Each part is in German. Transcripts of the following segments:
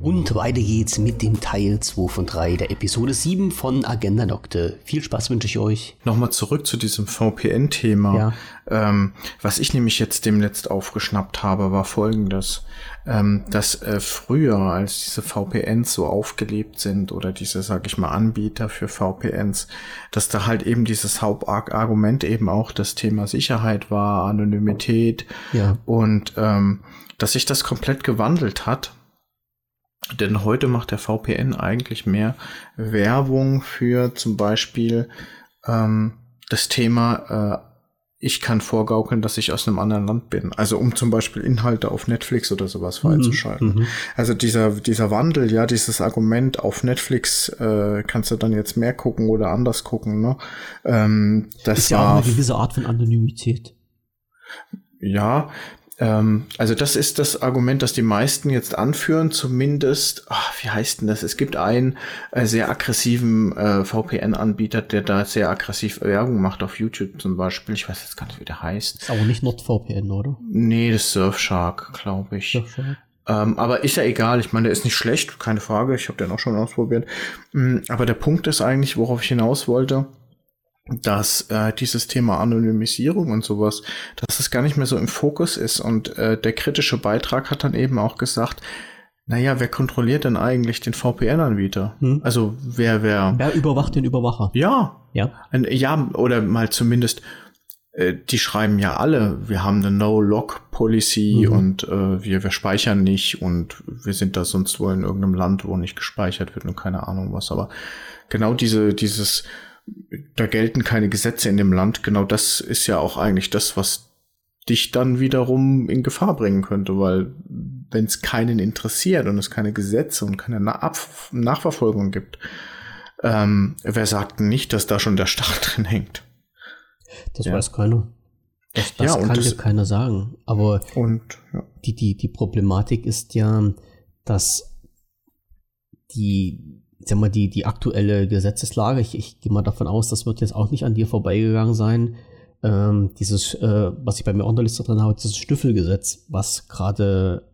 Und weiter geht's mit dem Teil 2 von 3 der Episode 7 von Agenda Nocte. Viel Spaß wünsche ich euch. Nochmal zurück zu diesem VPN-Thema. Ja. Ähm, was ich nämlich jetzt demnächst aufgeschnappt habe, war folgendes. Ähm, dass äh, früher, als diese VPNs so aufgelebt sind oder diese, sag ich mal, Anbieter für VPNs, dass da halt eben dieses Hauptargument eben auch das Thema Sicherheit war, Anonymität ja. und ähm, dass sich das komplett gewandelt hat denn heute macht der VPN eigentlich mehr Werbung für zum Beispiel ähm, das Thema, äh, ich kann vorgaukeln, dass ich aus einem anderen Land bin. Also um zum Beispiel Inhalte auf Netflix oder sowas mhm. freizuschalten. Mhm. Also dieser, dieser Wandel, ja, dieses Argument, auf Netflix äh, kannst du dann jetzt mehr gucken oder anders gucken, ne? Ähm, das ist ja auch eine gewisse Art von Anonymität. Ja, ähm, also das ist das Argument, das die meisten jetzt anführen, zumindest, ach, wie heißt denn das? Es gibt einen äh, sehr aggressiven äh, VPN-Anbieter, der da sehr aggressiv Werbung macht auf YouTube zum Beispiel. Ich weiß jetzt gar nicht, wie der heißt. Ist aber nicht NordVPN, oder? Nee, das ist Surfshark, glaube ich. Surfshark. Ähm, aber ist ja egal, ich meine, der ist nicht schlecht, keine Frage, ich habe den auch schon ausprobiert. Mm, aber der Punkt ist eigentlich, worauf ich hinaus wollte, dass äh, dieses Thema Anonymisierung und sowas, dass es gar nicht mehr so im Fokus ist. Und äh, der kritische Beitrag hat dann eben auch gesagt, naja, wer kontrolliert denn eigentlich den VPN-Anbieter? Hm. Also wer, wer. Wer überwacht den Überwacher? Ja. Ja. Ein, ja, oder mal zumindest, äh, die schreiben ja alle, wir haben eine No-Log-Policy mhm. und äh, wir, wir speichern nicht und wir sind da sonst wohl in irgendeinem Land, wo nicht gespeichert wird und keine Ahnung was. Aber genau diese, dieses da gelten keine Gesetze in dem Land. Genau das ist ja auch eigentlich das, was dich dann wiederum in Gefahr bringen könnte, weil wenn es keinen interessiert und es keine Gesetze und keine Na Nachverfolgung gibt, ähm, wer sagt nicht, dass da schon der Staat drin hängt? Das ja. weiß keiner. Das, das ja, kann das, dir keiner sagen. Aber und, ja. die, die, die Problematik ist ja, dass die sag mal, die, die aktuelle Gesetzeslage, ich, ich gehe mal davon aus, das wird jetzt auch nicht an dir vorbeigegangen sein. Ähm, dieses, äh, was ich bei mir auch in der Liste drin habe, dieses Stüffelgesetz, was gerade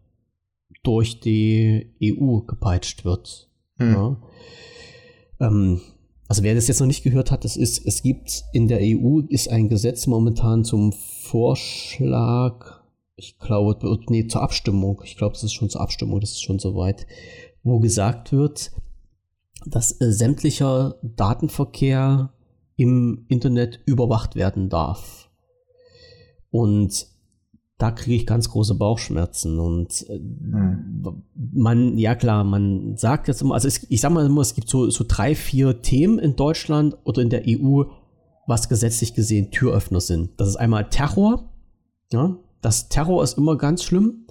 durch die EU gepeitscht wird. Hm. Ja. Ähm, also wer das jetzt noch nicht gehört hat, es ist, es gibt in der EU ist ein Gesetz momentan zum Vorschlag, ich glaube, nee, zur Abstimmung. Ich glaube, das ist schon zur Abstimmung, das ist schon soweit, wo gesagt wird, dass äh, sämtlicher Datenverkehr im Internet überwacht werden darf. Und da kriege ich ganz große Bauchschmerzen und äh, hm. man, ja klar, man sagt jetzt immer, also es, ich sage mal immer, es gibt so, so drei, vier Themen in Deutschland oder in der EU, was gesetzlich gesehen Türöffner sind. Das ist einmal Terror, ja, das Terror ist immer ganz schlimm.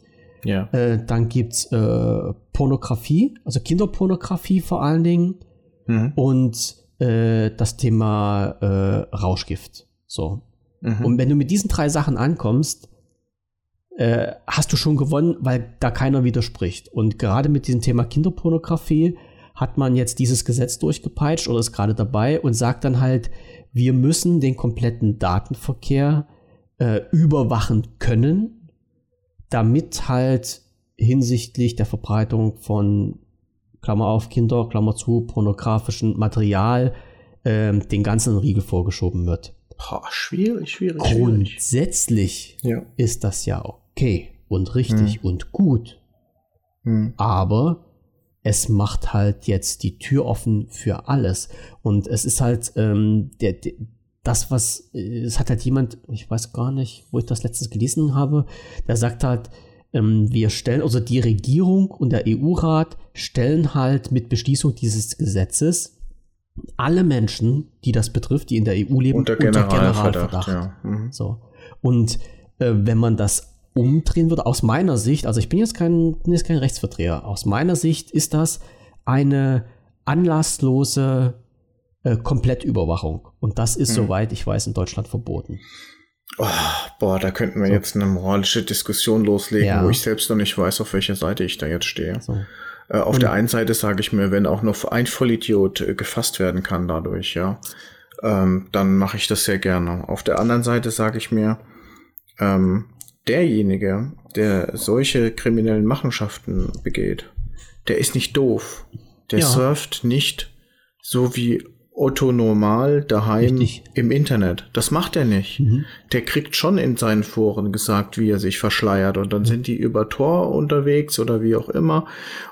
Ja. Äh, dann gibt es äh, Pornografie, also Kinderpornografie vor allen Dingen. Mhm. Und äh, das Thema äh, Rauschgift. So. Mhm. Und wenn du mit diesen drei Sachen ankommst, äh, hast du schon gewonnen, weil da keiner widerspricht. Und gerade mit diesem Thema Kinderpornografie hat man jetzt dieses Gesetz durchgepeitscht oder ist gerade dabei und sagt dann halt, wir müssen den kompletten Datenverkehr äh, überwachen können, damit halt hinsichtlich der Verbreitung von Klammer auf Kinder, Klammer zu, pornografischen Material ähm, den ganzen Riegel vorgeschoben wird. Boah, schwierig, schwierig. Grundsätzlich schwierig. ist das ja okay und richtig hm. und gut. Hm. Aber es macht halt jetzt die Tür offen für alles. Und es ist halt ähm, der, der, das, was, es hat halt jemand, ich weiß gar nicht, wo ich das letztens gelesen habe, der sagt halt, ähm, wir stellen, also die Regierung und der EU-Rat stellen halt mit Beschließung dieses Gesetzes alle Menschen, die das betrifft, die in der EU leben, unter Generalverdacht. Unter Generalverdacht. Ja. Mhm. So. Und äh, wenn man das umdrehen würde, aus meiner Sicht, also ich bin jetzt kein, bin jetzt kein Rechtsvertreter, aus meiner Sicht ist das eine anlasslose äh, Komplettüberwachung. Und das ist, mhm. soweit ich weiß, in Deutschland verboten. Oh, boah, da könnten wir so. jetzt eine moralische Diskussion loslegen, ja. wo ich selbst noch nicht weiß, auf welcher Seite ich da jetzt stehe. So. Äh, auf Und der einen Seite sage ich mir, wenn auch nur ein Vollidiot äh, gefasst werden kann dadurch, ja, ähm, dann mache ich das sehr gerne. Auf der anderen Seite sage ich mir, ähm, derjenige, der solche kriminellen Machenschaften begeht, der ist nicht doof. Der ja. surft nicht so wie Otto normal daheim Richtig. im Internet. Das macht er nicht. Mhm. Der kriegt schon in seinen Foren gesagt, wie er sich verschleiert und dann sind die über Tor unterwegs oder wie auch immer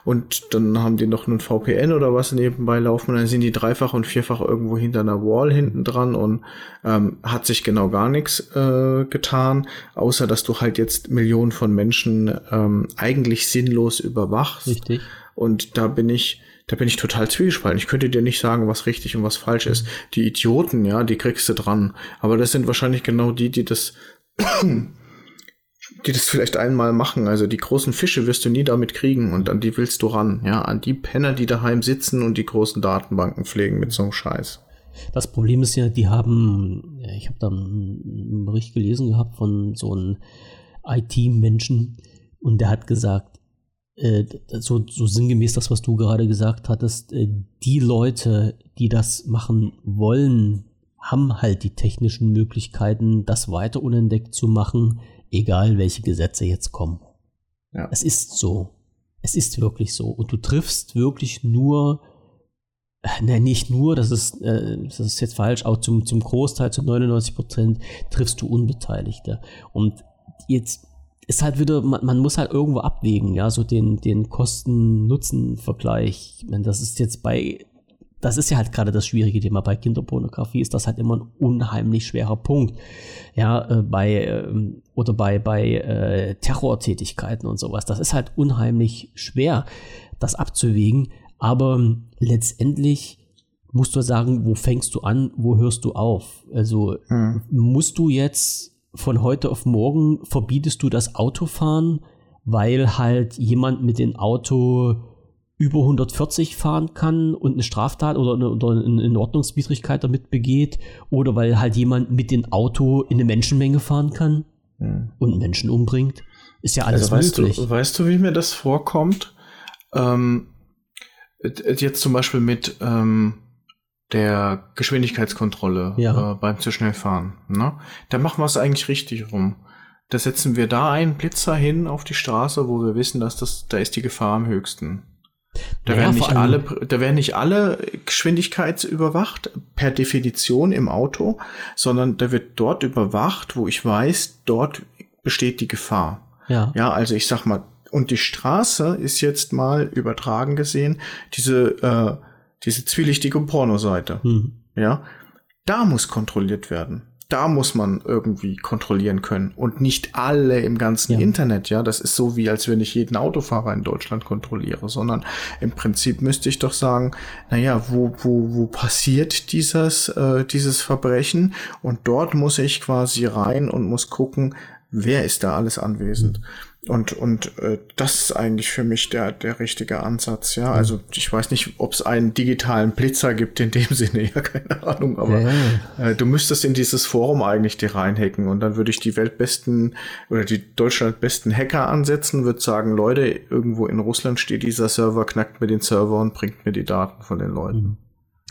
und dann haben die noch einen VPN oder was nebenbei laufen und dann sind die dreifach und vierfach irgendwo hinter einer Wall hinten dran und ähm, hat sich genau gar nichts äh, getan, außer dass du halt jetzt Millionen von Menschen ähm, eigentlich sinnlos überwachst. Richtig. Und da bin ich da bin ich total zwiegespalten. Ich könnte dir nicht sagen, was richtig und was falsch ist. Die Idioten, ja, die kriegst du dran. Aber das sind wahrscheinlich genau die, die das, die das vielleicht einmal machen. Also die großen Fische wirst du nie damit kriegen und an die willst du ran. Ja, an die Penner, die daheim sitzen und die großen Datenbanken pflegen mit so einem Scheiß. Das Problem ist ja, die haben, ich habe da einen Bericht gelesen gehabt von so einem IT-Menschen und der hat gesagt, äh, so, so sinngemäß das, was du gerade gesagt hattest, äh, die Leute, die das machen wollen, haben halt die technischen Möglichkeiten, das weiter unentdeckt zu machen, egal welche Gesetze jetzt kommen. Ja. Es ist so. Es ist wirklich so. Und du triffst wirklich nur, äh, ne, nicht nur, das ist, äh, das ist jetzt falsch, auch zum, zum Großteil, zu 99 Prozent, triffst du Unbeteiligte. Und jetzt ist halt wieder, man, man, muss halt irgendwo abwägen, ja, so den, den Kosten-Nutzen-Vergleich. Ich meine, das ist jetzt bei, das ist ja halt gerade das schwierige Thema. Bei Kinderpornografie ist das halt immer ein unheimlich schwerer Punkt. Ja, äh, bei, äh, oder bei, bei äh, Terrortätigkeiten und sowas. Das ist halt unheimlich schwer, das abzuwägen. Aber letztendlich musst du sagen, wo fängst du an, wo hörst du auf? Also hm. musst du jetzt von heute auf morgen verbietest du das Autofahren, weil halt jemand mit dem Auto über 140 fahren kann und eine Straftat oder eine, oder eine Ordnungswidrigkeit damit begeht oder weil halt jemand mit dem Auto in eine Menschenmenge fahren kann hm. und Menschen umbringt. Ist ja alles also möglich. Du, weißt du, wie mir das vorkommt? Ähm, jetzt zum Beispiel mit ähm, der Geschwindigkeitskontrolle ja. äh, beim zu schnell fahren. Ne? Da machen wir es eigentlich richtig rum. Da setzen wir da einen Blitzer hin auf die Straße, wo wir wissen, dass das, da ist die Gefahr am höchsten. Da, naja, werden nicht alle, da werden nicht alle Geschwindigkeitsüberwacht per Definition im Auto, sondern da wird dort überwacht, wo ich weiß, dort besteht die Gefahr. Ja. Ja, also ich sag mal, und die Straße ist jetzt mal übertragen gesehen, diese äh, diese zwielichtige Pornoseite. Mhm. Ja, da muss kontrolliert werden. Da muss man irgendwie kontrollieren können und nicht alle im ganzen ja. Internet. Ja, das ist so wie, als wenn ich jeden Autofahrer in Deutschland kontrolliere, sondern im Prinzip müsste ich doch sagen, naja, wo, wo, wo passiert dieses, äh, dieses Verbrechen? Und dort muss ich quasi rein und muss gucken, wer ist da alles anwesend. Mhm. Und, und äh, das ist eigentlich für mich der, der richtige Ansatz, ja. Also ich weiß nicht, ob es einen digitalen Blitzer gibt in dem Sinne, ja, keine Ahnung, aber ja. äh, du müsstest in dieses Forum eigentlich die reinhacken und dann würde ich die weltbesten oder die deutschlandbesten Hacker ansetzen, würde sagen, Leute, irgendwo in Russland steht dieser Server, knackt mir den Server und bringt mir die Daten von den Leuten. Mhm.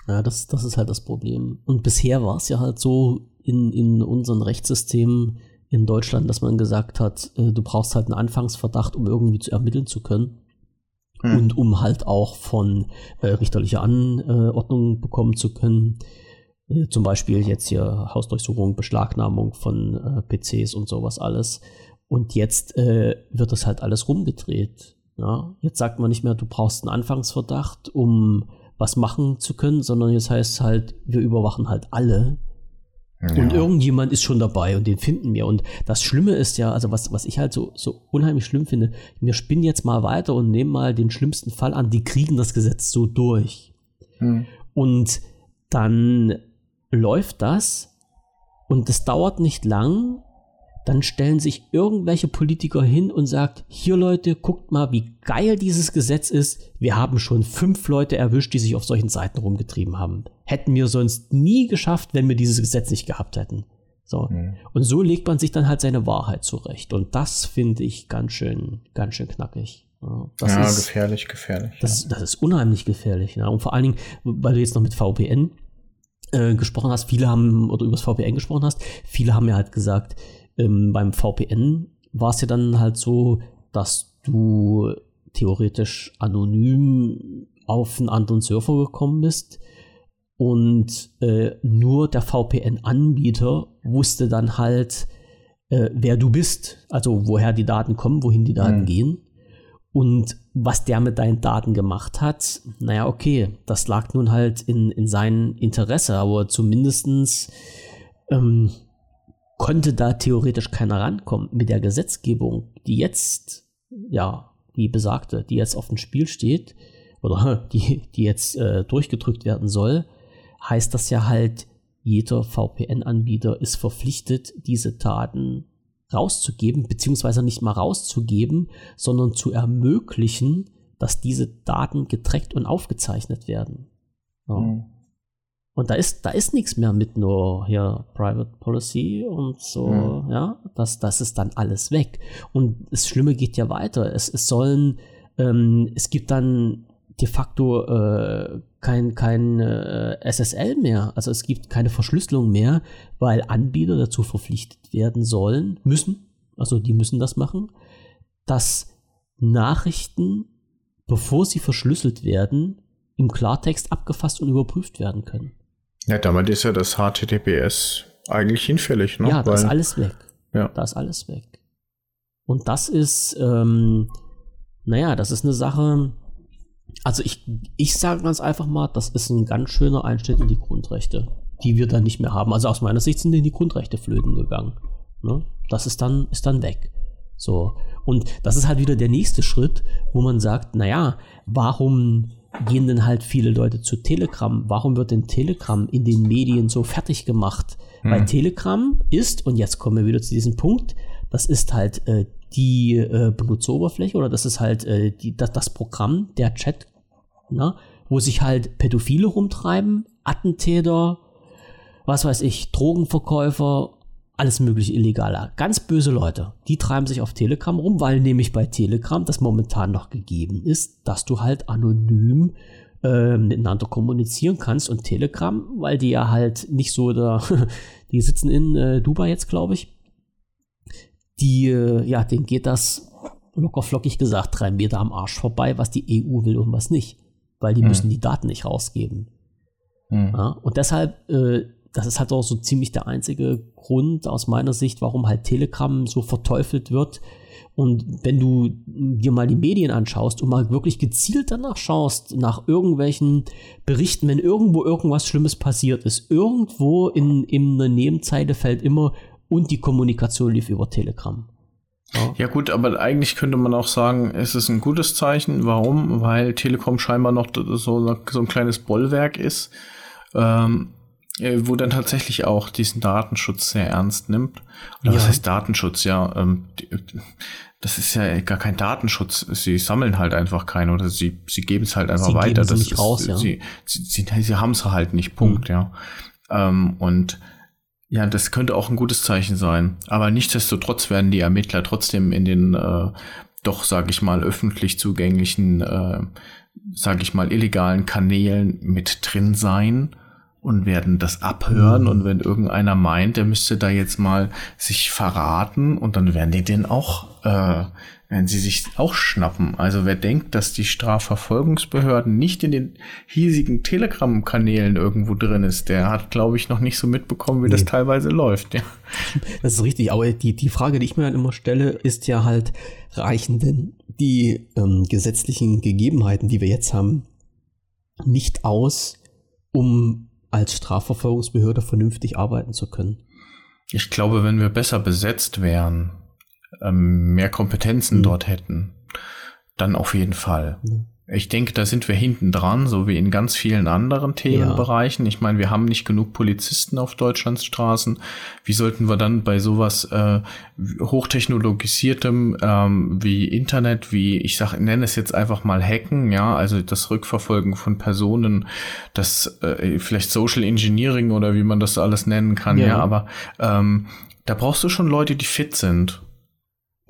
Ja, das, das ist halt das Problem. Und bisher war es ja halt so in, in unseren Rechtssystemen, in Deutschland, dass man gesagt hat, äh, du brauchst halt einen Anfangsverdacht, um irgendwie zu ermitteln zu können. Hm. Und um halt auch von äh, richterlicher Anordnung bekommen zu können. Äh, zum Beispiel jetzt hier Hausdurchsuchung, Beschlagnahmung von äh, PCs und sowas alles. Und jetzt äh, wird das halt alles rumgedreht. Ja? Jetzt sagt man nicht mehr, du brauchst einen Anfangsverdacht, um was machen zu können, sondern jetzt heißt halt, wir überwachen halt alle ja. Und irgendjemand ist schon dabei und den finden wir. Und das Schlimme ist ja, also was, was ich halt so, so unheimlich schlimm finde, wir spinnen jetzt mal weiter und nehmen mal den schlimmsten Fall an, die kriegen das Gesetz so durch. Hm. Und dann läuft das und es dauert nicht lang dann stellen sich irgendwelche Politiker hin und sagt, hier Leute, guckt mal, wie geil dieses Gesetz ist. Wir haben schon fünf Leute erwischt, die sich auf solchen Seiten rumgetrieben haben. Hätten wir sonst nie geschafft, wenn wir dieses Gesetz nicht gehabt hätten. So. Mhm. Und so legt man sich dann halt seine Wahrheit zurecht. Und das finde ich ganz schön, ganz schön knackig. Das ja, ist, gefährlich, gefährlich. Das, ja. das ist unheimlich gefährlich. Ja. Und vor allen Dingen, weil du jetzt noch mit VPN äh, gesprochen hast, viele haben, oder über das VPN gesprochen hast, viele haben ja halt gesagt, ähm, beim VPN war es ja dann halt so, dass du theoretisch anonym auf einen anderen Server gekommen bist und äh, nur der VPN-Anbieter wusste dann halt, äh, wer du bist, also woher die Daten kommen, wohin die Daten mhm. gehen. Und was der mit deinen Daten gemacht hat, naja, okay, das lag nun halt in, in seinem Interesse, aber zumindestens ähm, konnte da theoretisch keiner rankommen. Mit der Gesetzgebung, die jetzt, ja, die besagte, die jetzt auf dem Spiel steht, oder die, die jetzt äh, durchgedrückt werden soll, heißt das ja halt, jeder VPN-Anbieter ist verpflichtet, diese Daten rauszugeben, beziehungsweise nicht mal rauszugeben, sondern zu ermöglichen, dass diese Daten getrackt und aufgezeichnet werden. Ja. Mhm. Und da ist, da ist nichts mehr mit nur hier Private Policy und so, mhm. ja, das, das ist dann alles weg. Und das Schlimme geht ja weiter. Es, es sollen, ähm, es gibt dann de facto äh, kein, kein äh, SSL mehr. Also es gibt keine Verschlüsselung mehr, weil Anbieter dazu verpflichtet werden sollen, müssen, also die müssen das machen, dass Nachrichten, bevor sie verschlüsselt werden, im Klartext abgefasst und überprüft werden können. Ja, damit ist ja das HTTPS eigentlich hinfällig, ne? Ja, da ist alles weg. Ja. Da ist alles weg. Und das ist, ähm, naja, das ist eine Sache, also ich, ich sage ganz einfach mal, das ist ein ganz schöner Einschnitt in die Grundrechte, die wir dann nicht mehr haben. Also aus meiner Sicht sind die Grundrechte flöten gegangen. Ne? Das ist dann, ist dann weg. So. Und das ist halt wieder der nächste Schritt, wo man sagt, naja, warum gehen denn halt viele Leute zu Telegram? Warum wird denn Telegram in den Medien so fertig gemacht? Hm. Weil Telegram ist, und jetzt kommen wir wieder zu diesem Punkt, das ist halt äh, die äh, Benutzeroberfläche oder das ist halt äh, die, das, das Programm, der Chat, na, wo sich halt Pädophile rumtreiben, Attentäter, was weiß ich, Drogenverkäufer, alles mögliche illegaler. Ganz böse Leute, die treiben sich auf Telegram rum, weil nämlich bei Telegram das momentan noch gegeben ist, dass du halt anonym äh, miteinander kommunizieren kannst und Telegram, weil die ja halt nicht so da, die sitzen in äh, Dubai jetzt, glaube ich, die, äh, ja, denen geht das locker flockig gesagt drei Meter am Arsch vorbei, was die EU will und was nicht. Weil die hm. müssen die Daten nicht rausgeben. Hm. Ja, und deshalb, äh, das ist halt auch so ziemlich der einzige Grund aus meiner Sicht, warum halt Telegram so verteufelt wird. Und wenn du dir mal die Medien anschaust und mal wirklich gezielt danach schaust, nach irgendwelchen Berichten, wenn irgendwo irgendwas Schlimmes passiert ist, irgendwo in, in einer Nebenzeile fällt immer und die Kommunikation lief über Telegram. Ja. ja. gut, aber eigentlich könnte man auch sagen, es ist ein gutes Zeichen. Warum? Weil Telekom scheinbar noch so, so ein kleines Bollwerk ist, ähm, äh, wo dann tatsächlich auch diesen Datenschutz sehr ernst nimmt. Oder ja. was heißt Datenschutz? Ja, ähm, das ist ja gar kein Datenschutz. Sie sammeln halt einfach keinen oder sie, sie geben es halt einfach sie weiter. das nicht ist, raus, ja. Sie, sie, sie, sie haben es halt nicht, Punkt, mhm. ja. Ähm, und ja, das könnte auch ein gutes Zeichen sein. Aber nichtsdestotrotz werden die Ermittler trotzdem in den äh, doch, sage ich mal, öffentlich zugänglichen, äh, sage ich mal, illegalen Kanälen mit drin sein und werden das abhören. Und wenn irgendeiner meint, der müsste da jetzt mal sich verraten und dann werden die den auch äh, werden sie sich auch schnappen. Also wer denkt, dass die Strafverfolgungsbehörden nicht in den hiesigen Telegram-Kanälen irgendwo drin ist, der hat, glaube ich, noch nicht so mitbekommen, wie nee. das teilweise läuft. Ja. Das ist richtig, aber die, die Frage, die ich mir halt immer stelle, ist ja halt, reichen denn die ähm, gesetzlichen Gegebenheiten, die wir jetzt haben, nicht aus, um als Strafverfolgungsbehörde vernünftig arbeiten zu können? Ich glaube, wenn wir besser besetzt wären, ähm, mehr Kompetenzen mhm. dort hätten, dann auf jeden Fall. Mhm. Ich denke, da sind wir hinten dran, so wie in ganz vielen anderen Themenbereichen. Ja. Ich meine, wir haben nicht genug Polizisten auf Deutschlands Straßen. Wie sollten wir dann bei sowas äh, hochtechnologisiertem ähm, wie Internet, wie ich sag, nenne es jetzt einfach mal Hacken, ja, also das Rückverfolgen von Personen, das äh, vielleicht Social Engineering oder wie man das alles nennen kann, ja, ja aber ähm, da brauchst du schon Leute, die fit sind.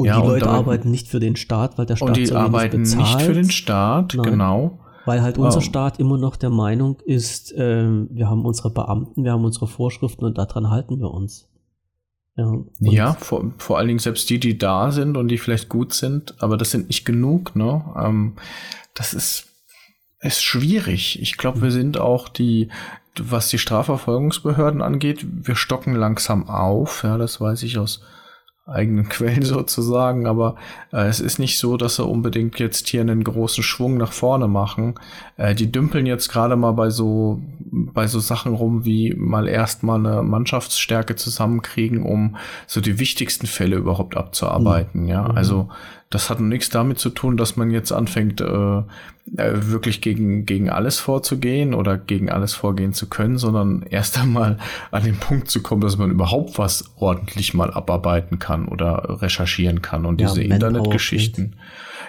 Und ja, die Leute und arbeiten nicht für den Staat, weil der Staat und die arbeiten bezahlt. nicht für den Staat, Nein, genau. Weil halt unser oh. Staat immer noch der Meinung ist, äh, wir haben unsere Beamten, wir haben unsere Vorschriften und daran halten wir uns. Ja, ja vor, vor allen Dingen selbst die, die da sind und die vielleicht gut sind, aber das sind nicht genug, ne? Ähm, das ist, ist schwierig. Ich glaube, wir sind auch die, was die Strafverfolgungsbehörden angeht, wir stocken langsam auf. Ja, das weiß ich aus eigenen Quellen sozusagen, aber äh, es ist nicht so, dass sie unbedingt jetzt hier einen großen Schwung nach vorne machen. Äh, die dümpeln jetzt gerade mal bei so bei so Sachen rum, wie mal erstmal eine Mannschaftsstärke zusammenkriegen, um so die wichtigsten Fälle überhaupt abzuarbeiten. Mhm. Ja, mhm. also das hat nichts damit zu tun, dass man jetzt anfängt, äh, äh, wirklich gegen, gegen alles vorzugehen oder gegen alles vorgehen zu können, sondern erst einmal an den Punkt zu kommen, dass man überhaupt was ordentlich mal abarbeiten kann oder recherchieren kann und ja, diese Internetgeschichten.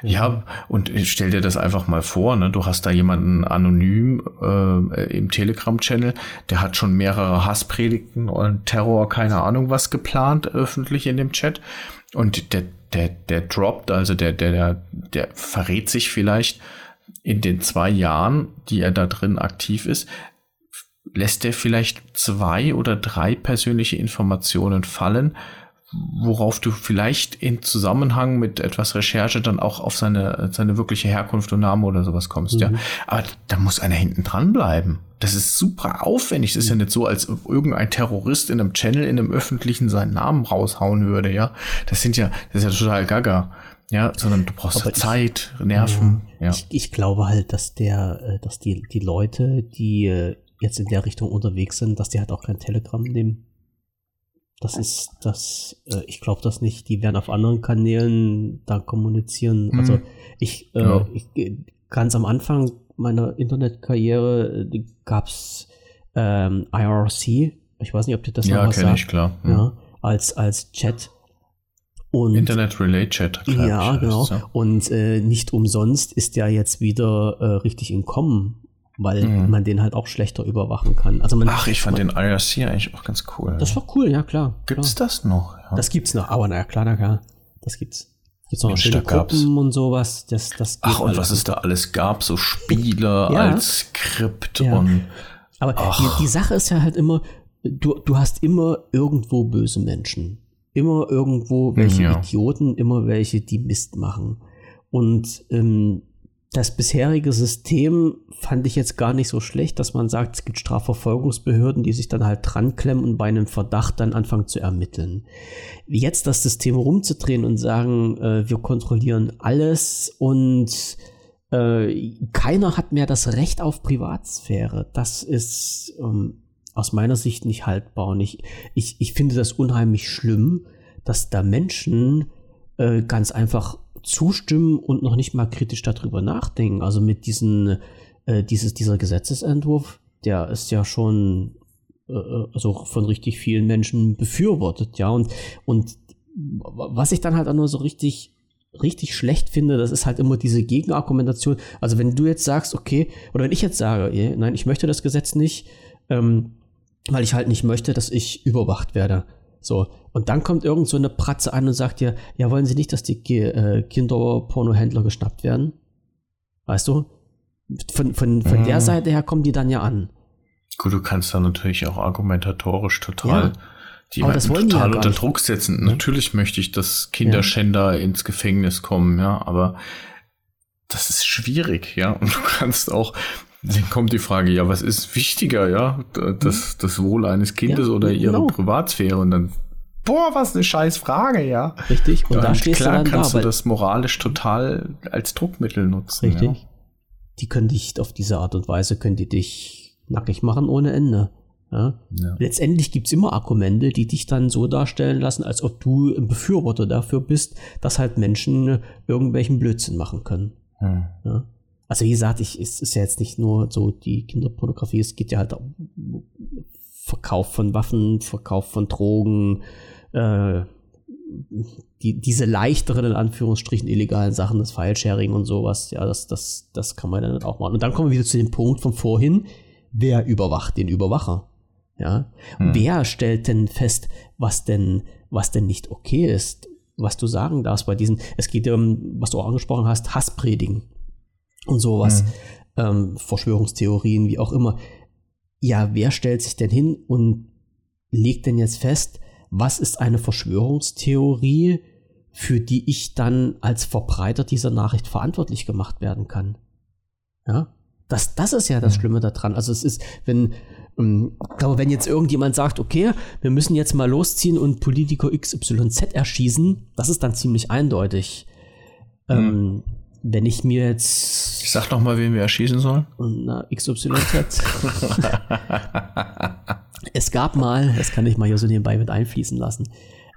Ja, und stell dir das einfach mal vor, ne? Du hast da jemanden anonym äh, im Telegram-Channel, der hat schon mehrere Hasspredigten und Terror, keine Ahnung was geplant, öffentlich in dem Chat. Und der der, der droppt, also der, der, der, verrät sich vielleicht in den zwei Jahren, die er da drin aktiv ist, lässt er vielleicht zwei oder drei persönliche Informationen fallen, worauf du vielleicht in Zusammenhang mit etwas Recherche dann auch auf seine, seine wirkliche Herkunft und Name oder sowas kommst, mhm. ja. Aber da muss einer hinten dran bleiben. Das ist super aufwendig. Das ist ja nicht so, als ob irgendein Terrorist in einem Channel, in einem öffentlichen seinen Namen raushauen würde, ja. Das sind ja, das ist ja total gaga. Ja, sondern du brauchst ja Zeit, Nerven. Ja. Ich, ich glaube halt, dass der, äh, dass die, die Leute, die äh, jetzt in der Richtung unterwegs sind, dass die halt auch kein Telegram nehmen das ist das, äh, ich glaube das nicht. Die werden auf anderen Kanälen da kommunizieren. Mhm. Also ich, äh, ja. ich, ganz am Anfang meiner Internetkarriere äh, gab es ähm, IRC. Ich weiß nicht, ob du das ja, noch was sagt. Ja, ich, klar. Mhm. Ja, als, als Chat. Und, Internet Relay Chat. Ja, genau. Ja. Und äh, nicht umsonst ist der jetzt wieder äh, richtig in Kommen weil mhm. man den halt auch schlechter überwachen kann. Also man, Ach, ich fand man, den IRC eigentlich auch ganz cool. Das war cool, ja klar. Gibt's klar. das noch? Ja. Das gibt's noch, aber naja, klar, na klar, das gibt's. Gibt's noch schöne Gruppen und sowas. Das, das Ach, und was es da alles gab, so Spiele ja. als Skript ja. und. Aber die, die, Sache ist ja halt immer, du, du hast immer irgendwo böse Menschen. Immer irgendwo welche. Idioten, immer welche, die Mist machen. Und ähm, das bisherige System fand ich jetzt gar nicht so schlecht, dass man sagt, es gibt Strafverfolgungsbehörden, die sich dann halt dran klemmen und bei einem Verdacht dann anfangen zu ermitteln. Jetzt das System rumzudrehen und sagen, äh, wir kontrollieren alles und äh, keiner hat mehr das Recht auf Privatsphäre, das ist ähm, aus meiner Sicht nicht haltbar. Und ich, ich, ich finde das unheimlich schlimm, dass da Menschen äh, ganz einfach zustimmen und noch nicht mal kritisch darüber nachdenken. Also mit diesen, äh, dieses, dieser Gesetzesentwurf, der ist ja schon äh, also von richtig vielen Menschen befürwortet, ja. Und, und was ich dann halt auch nur so richtig richtig schlecht finde, das ist halt immer diese Gegenargumentation. Also wenn du jetzt sagst, okay, oder wenn ich jetzt sage, nein, ich möchte das Gesetz nicht, ähm, weil ich halt nicht möchte, dass ich überwacht werde, so, und dann kommt irgend so eine Pratze an und sagt dir, ja, wollen Sie nicht, dass die äh, Kinderpornohändler geschnappt werden? Weißt du? Von, von, von mhm. der Seite her kommen die dann ja an. Gut, du kannst da natürlich auch argumentatorisch total ja. die aber das wollen total die ja unter Druck setzen. Mhm. Natürlich möchte ich, dass Kinderschänder ja. ins Gefängnis kommen, ja, aber das ist schwierig, ja. Und du kannst auch, dann kommt die Frage, ja, was ist wichtiger, ja? Das, das Wohl eines Kindes ja, oder ihre genau. Privatsphäre? Und dann, boah, was eine scheiß Frage, ja. Richtig. Und ja, da stehst klar, du dann kannst da, du das moralisch total als Druckmittel nutzen. Richtig. Ja. Die können dich auf diese Art und Weise, können die dich nackig machen ohne Ende. Ja? ja. Letztendlich gibt's immer Argumente, die dich dann so darstellen lassen, als ob du ein Befürworter dafür bist, dass halt Menschen irgendwelchen Blödsinn machen können. Hm. Ja? Also wie gesagt, ich, es ist ja jetzt nicht nur so die Kinderpornografie, es geht ja halt um Verkauf von Waffen, Verkauf von Drogen, äh, die, diese leichteren, in Anführungsstrichen, illegalen Sachen, das File-Sharing und sowas, ja, das, das, das kann man dann auch machen. Und dann kommen wir wieder zu dem Punkt von vorhin, wer überwacht den Überwacher? Ja, hm. wer stellt denn fest, was denn, was denn nicht okay ist? Was du sagen darfst bei diesen, es geht um, was du auch angesprochen hast, Hasspredigen und sowas, mhm. ähm, Verschwörungstheorien, wie auch immer. Ja, wer stellt sich denn hin und legt denn jetzt fest, was ist eine Verschwörungstheorie, für die ich dann als Verbreiter dieser Nachricht verantwortlich gemacht werden kann. Ja, das, das ist ja das Schlimme daran. Also es ist, wenn, ähm, ich glaube, wenn jetzt irgendjemand sagt, okay, wir müssen jetzt mal losziehen und Politiker XYZ erschießen, das ist dann ziemlich eindeutig. Mhm. Ähm, wenn ich mir jetzt. Ich sag noch mal, wen wir erschießen sollen. Na, XYZ. es gab mal, das kann ich mal hier so nebenbei mit einfließen lassen.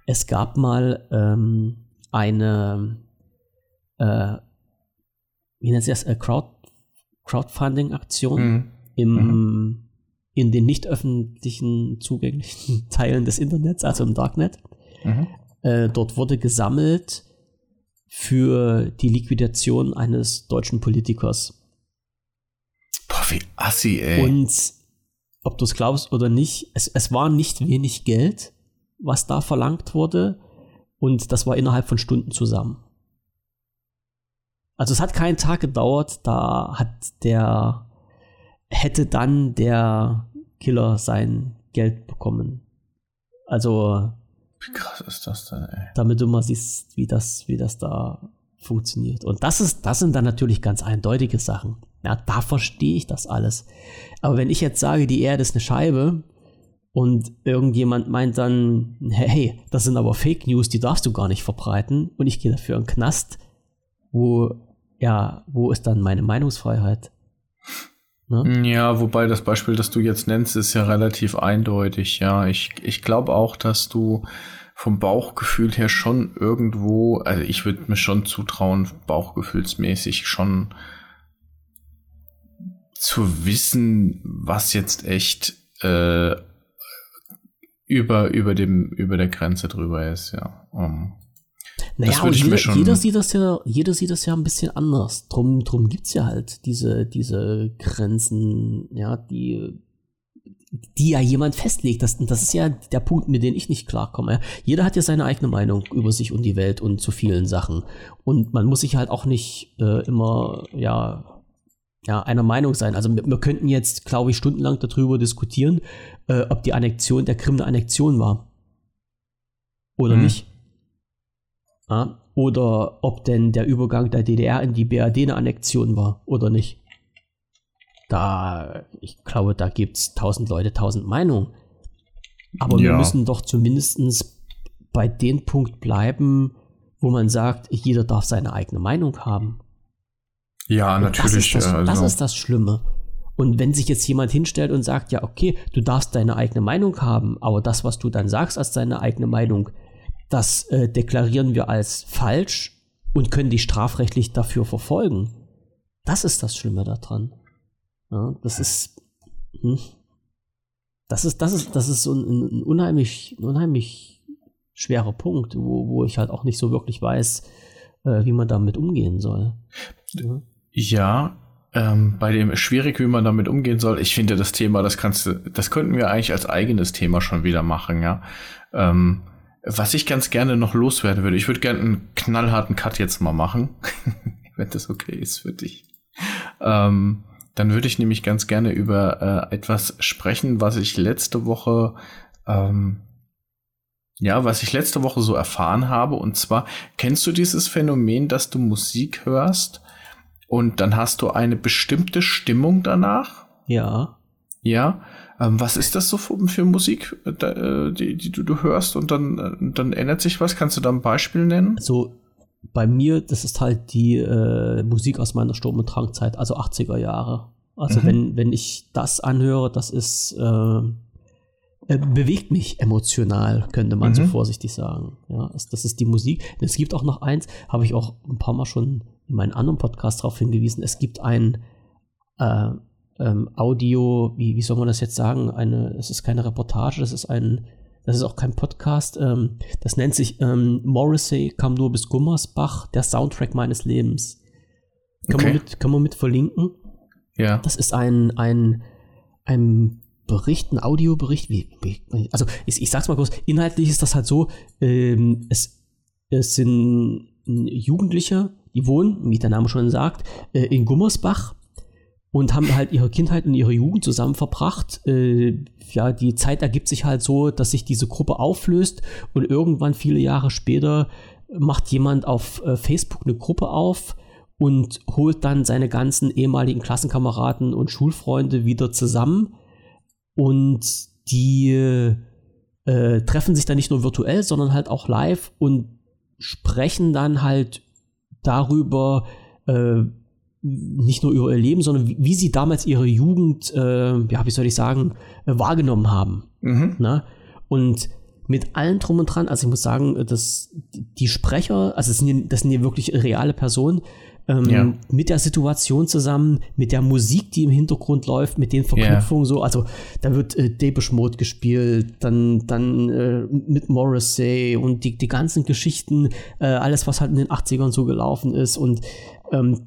Es gab mal ähm, eine, äh, wie nennt sich das, äh, Crowd, Crowdfunding-Aktion mhm. im, mhm. in den nicht öffentlichen zugänglichen Teilen des Internets, also im Darknet. Mhm. Äh, dort wurde gesammelt für die Liquidation eines deutschen Politikers. Boah, wie assi, ey. Und ob du es glaubst oder nicht, es, es war nicht wenig Geld, was da verlangt wurde. Und das war innerhalb von Stunden zusammen. Also es hat keinen Tag gedauert, da hat der, hätte dann der Killer sein Geld bekommen. Also wie krass ist das denn, ey? Damit du mal siehst, wie das, wie das da funktioniert. Und das ist, das sind dann natürlich ganz eindeutige Sachen. Ja, da verstehe ich das alles. Aber wenn ich jetzt sage, die Erde ist eine Scheibe und irgendjemand meint dann, hey, das sind aber Fake News, die darfst du gar nicht verbreiten und ich gehe dafür in den Knast, wo, ja, wo ist dann meine Meinungsfreiheit? Ne? Ja, wobei das Beispiel, das du jetzt nennst, ist ja relativ eindeutig. Ja, ich, ich glaube auch, dass du vom Bauchgefühl her schon irgendwo, also ich würde mir schon zutrauen, bauchgefühlsmäßig schon zu wissen, was jetzt echt äh, über, über, dem, über der Grenze drüber ist, ja. Um. Naja, und jeder, jeder, sieht das ja, jeder sieht das ja ein bisschen anders. Drum, drum gibt es ja halt diese, diese Grenzen, ja, die, die ja jemand festlegt. Das, das ist ja der Punkt, mit dem ich nicht klarkomme. Jeder hat ja seine eigene Meinung über sich und die Welt und zu vielen Sachen. Und man muss sich halt auch nicht äh, immer, ja, ja, einer Meinung sein. Also wir, wir könnten jetzt, glaube ich, stundenlang darüber diskutieren, äh, ob die Annexion der Krim eine Annexion war. Oder hm. nicht. Ja? Oder ob denn der Übergang der DDR in die BRD eine Annexion war oder nicht. Da, ich glaube, da gibt es tausend Leute, tausend Meinungen. Aber ja. wir müssen doch zumindest bei dem Punkt bleiben, wo man sagt, jeder darf seine eigene Meinung haben. Ja, und natürlich. Das ist das, also. das ist das Schlimme. Und wenn sich jetzt jemand hinstellt und sagt, ja, okay, du darfst deine eigene Meinung haben, aber das, was du dann sagst als deine eigene Meinung, das äh, deklarieren wir als falsch und können die strafrechtlich dafür verfolgen. Das ist das Schlimme daran. Ja, das ist, hm, das ist, das ist, das ist so ein, ein unheimlich, ein unheimlich schwerer Punkt, wo, wo ich halt auch nicht so wirklich weiß, äh, wie man damit umgehen soll. Ja, ja ähm, bei dem schwierig, wie man damit umgehen soll. Ich finde das Thema, das kannst du, das könnten wir eigentlich als eigenes Thema schon wieder machen, ja. Ähm, was ich ganz gerne noch loswerden würde, ich würde gerne einen knallharten Cut jetzt mal machen, wenn das okay ist für dich. Ähm, dann würde ich nämlich ganz gerne über äh, etwas sprechen, was ich letzte Woche, ähm, ja, was ich letzte Woche so erfahren habe. Und zwar, kennst du dieses Phänomen, dass du Musik hörst und dann hast du eine bestimmte Stimmung danach? Ja. Ja. Ähm, was ist das so für, für Musik, äh, die, die du, du, hörst und dann, äh, dann ändert sich was? Kannst du da ein Beispiel nennen? Also bei mir, das ist halt die äh, Musik aus meiner Sturm- und Trankzeit, also 80er Jahre. Also mhm. wenn, wenn ich das anhöre, das ist äh, äh, bewegt mich emotional, könnte man mhm. so vorsichtig sagen. Ja, das ist die Musik. Es gibt auch noch eins, habe ich auch ein paar Mal schon in meinen anderen Podcast darauf hingewiesen. Es gibt ein äh, ähm, Audio, wie, wie soll man das jetzt sagen? Eine, es ist keine Reportage, das ist ein, das ist auch kein Podcast. Ähm, das nennt sich ähm, Morrissey kam nur bis Gummersbach, der Soundtrack meines Lebens. Kann, okay. man, mit, kann man mit verlinken? Ja. Das ist ein, ein, ein Bericht, ein Audiobericht. Wie, wie, also ich, ich sag's mal kurz, inhaltlich ist das halt so, ähm, es, es sind Jugendliche, die wohnen, wie der Name schon sagt, äh, in Gummersbach und haben halt ihre Kindheit und ihre Jugend zusammen verbracht. Äh, ja, die Zeit ergibt sich halt so, dass sich diese Gruppe auflöst und irgendwann viele Jahre später macht jemand auf äh, Facebook eine Gruppe auf und holt dann seine ganzen ehemaligen Klassenkameraden und Schulfreunde wieder zusammen und die äh, treffen sich dann nicht nur virtuell, sondern halt auch live und sprechen dann halt darüber, äh, nicht nur über ihr Leben, sondern wie, wie sie damals ihre Jugend, äh, ja, wie soll ich sagen, äh, wahrgenommen haben. Mhm. Ne? Und mit allem drum und dran, also ich muss sagen, dass die Sprecher, also das sind, hier, das sind hier wirklich reale Personen, ähm, ja. mit der Situation zusammen, mit der Musik, die im Hintergrund läuft, mit den Verknüpfungen ja. so, also da wird äh, Depeche Mode gespielt, dann, dann äh, mit Morrissey und die, die ganzen Geschichten, äh, alles, was halt in den 80ern so gelaufen ist und ähm,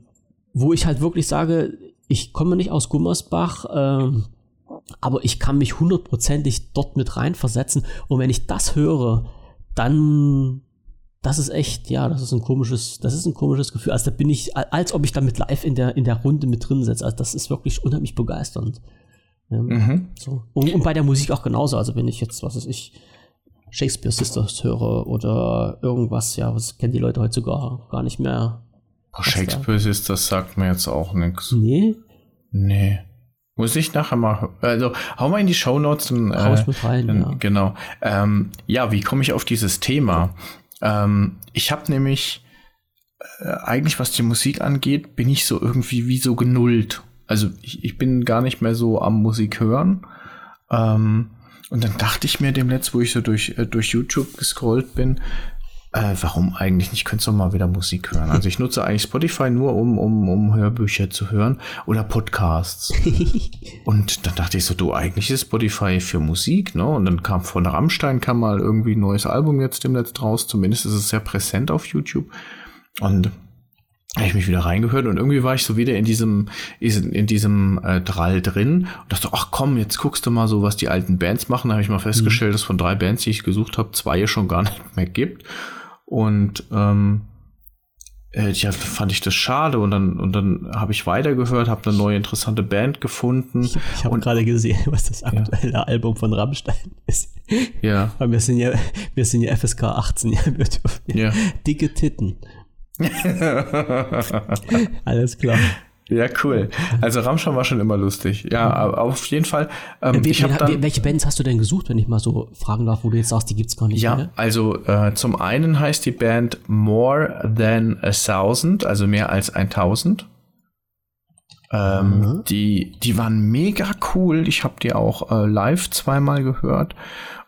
wo ich halt wirklich sage, ich komme nicht aus Gummersbach, äh, aber ich kann mich hundertprozentig dort mit reinversetzen. Und wenn ich das höre, dann, das ist echt, ja, das ist ein komisches, das ist ein komisches Gefühl. Also da bin ich, als ob ich damit live in der, in der Runde mit drin sitze. Also das ist wirklich unheimlich begeisternd. Ja, mhm. so. und, und, bei der Musik auch genauso. Also wenn ich jetzt, was weiß ich, Shakespeare Sisters höre oder irgendwas, ja, was kennen die Leute heute sogar gar nicht mehr Shakespeare ist, das sagt mir jetzt auch nichts. Nee? Nee. Muss ich nachher mal, also hau mal in die Show Notes. Hau äh, mit rein, ja. Genau. Ähm, ja, wie komme ich auf dieses Thema? Ähm, ich habe nämlich äh, eigentlich, was die Musik angeht, bin ich so irgendwie wie so genullt. Also ich, ich bin gar nicht mehr so am Musik hören. Ähm, und dann dachte ich mir dem Netz, wo ich so durch, äh, durch YouTube gescrollt bin, äh, warum eigentlich nicht? Könntest du mal wieder Musik hören? Also ich nutze eigentlich Spotify nur, um, um, um Hörbücher zu hören oder Podcasts. und dann dachte ich so, du, eigentlich ist Spotify für Musik, ne? Und dann kam von Rammstein kam mal irgendwie ein neues Album jetzt demnächst raus. Zumindest ist es sehr präsent auf YouTube. Und habe ich mich wieder reingehört und irgendwie war ich so wieder in diesem in diesem äh, Drall drin und dachte, ach komm, jetzt guckst du mal so, was die alten Bands machen. Da habe ich mal festgestellt, mhm. dass von drei Bands, die ich gesucht habe, zwei schon gar nicht mehr gibt. Und ähm, äh, ja, fand ich das schade und dann und dann habe ich weitergehört, habe eine neue interessante Band gefunden. Ich, ich habe gerade gesehen, was das aktuelle ja. Album von Rammstein ist. Ja. Weil wir sind ja wir sind ja FSK 18, ja, wir dürfen ja, ja. dicke Titten. Alles klar. Ja, cool. Also Rammstein war schon immer lustig. Ja, aber auf jeden Fall. Ähm, Wie, ich hab dann, welche Bands hast du denn gesucht, wenn ich mal so fragen darf, wo du jetzt sagst, die gibt's gar nicht ja, mehr? Ja, also äh, zum einen heißt die Band More Than a Thousand, also mehr als 1000. Ähm, mhm. die, die waren mega cool. Ich habe die auch äh, live zweimal gehört.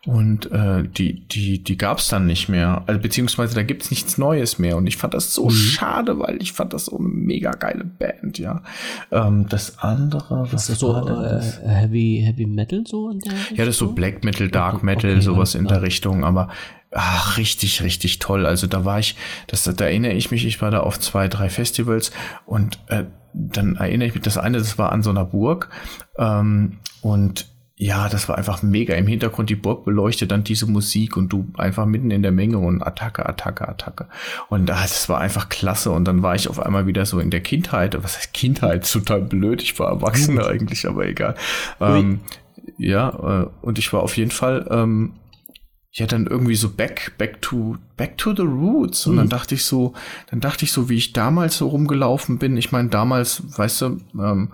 Und äh, die, die, die gab es dann nicht mehr. Also beziehungsweise da gibt's nichts Neues mehr. Und ich fand das so mhm. schade, weil ich fand das so eine mega geile Band, ja. Ähm, das andere, was ist das so äh, Heavy, Heavy Metal so in der Richtung? Ja, das ist so Black Metal, Dark Metal, okay, sowas in der Richtung, aber ach, richtig, richtig toll. Also da war ich, das, da erinnere ich mich, ich war da auf zwei, drei Festivals und äh, dann erinnere ich mich, das eine, das war an so einer Burg ähm, und ja, das war einfach mega. Im Hintergrund die Burg beleuchtet dann diese Musik und du einfach mitten in der Menge und Attacke, Attacke, Attacke. Und das war einfach klasse. Und dann war ich auf einmal wieder so in der Kindheit. Was heißt Kindheit? Total blöd. Ich war Erwachsener eigentlich, aber egal. Ähm, ja, äh, und ich war auf jeden Fall ähm, ja dann irgendwie so back back to back to the roots und mhm. dann dachte ich so dann dachte ich so wie ich damals so rumgelaufen bin ich meine damals weißt du ähm,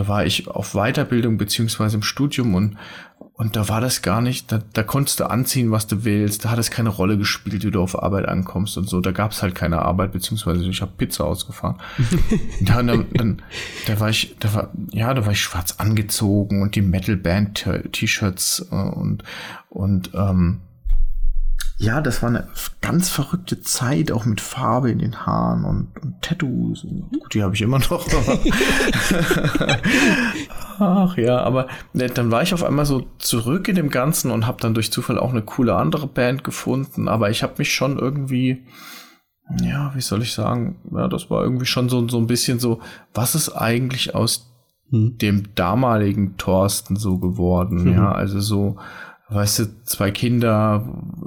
da war ich auf Weiterbildung beziehungsweise im Studium und und da war das gar nicht, da, da konntest du anziehen, was du willst, da hat es keine Rolle gespielt, wie du auf Arbeit ankommst und so, da gab es halt keine Arbeit, beziehungsweise ich habe Pizza ausgefahren. dann, dann, dann, da war ich, da war, ja, da war ich schwarz angezogen und die Metal-Band-T-Shirts äh, und, und ähm, ja, das war eine ganz verrückte Zeit, auch mit Farbe in den Haaren und, und Tattoos. Gut, die habe ich immer noch. Ach ja, aber ne, dann war ich auf einmal so zurück in dem Ganzen und habe dann durch Zufall auch eine coole andere Band gefunden. Aber ich habe mich schon irgendwie, ja, wie soll ich sagen, ja, das war irgendwie schon so, so ein bisschen so, was ist eigentlich aus hm. dem damaligen Thorsten so geworden? Mhm. Ja, also so weißt du, zwei Kinder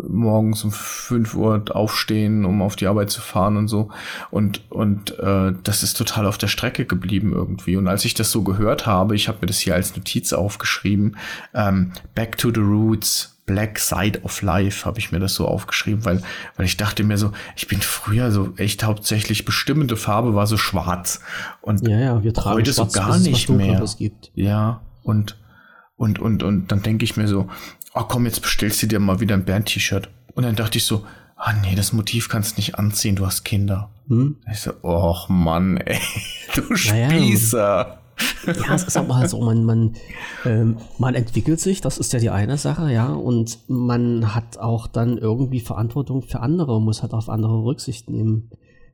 morgens um fünf Uhr aufstehen, um auf die Arbeit zu fahren und so. Und, und äh, das ist total auf der Strecke geblieben irgendwie. Und als ich das so gehört habe, ich habe mir das hier als Notiz aufgeschrieben, ähm, Back to the Roots, Black Side of Life habe ich mir das so aufgeschrieben, weil, weil ich dachte mir so, ich bin früher so echt hauptsächlich bestimmende Farbe war so schwarz. Und ja, ja, wir tragen heute schwarz, so gar nicht mehr. Ja, und, und, und, und dann denke ich mir so, oh komm, jetzt bestellst du dir mal wieder ein Band-T-Shirt. Und dann dachte ich so, ah nee, das Motiv kannst du nicht anziehen, du hast Kinder. Hm? Ich so, och Mann, ey, du Spießer. Ja, es ist aber halt so, man, man, ähm, man entwickelt sich, das ist ja die eine Sache, ja, und man hat auch dann irgendwie Verantwortung für andere, muss halt auf andere Rücksicht nehmen.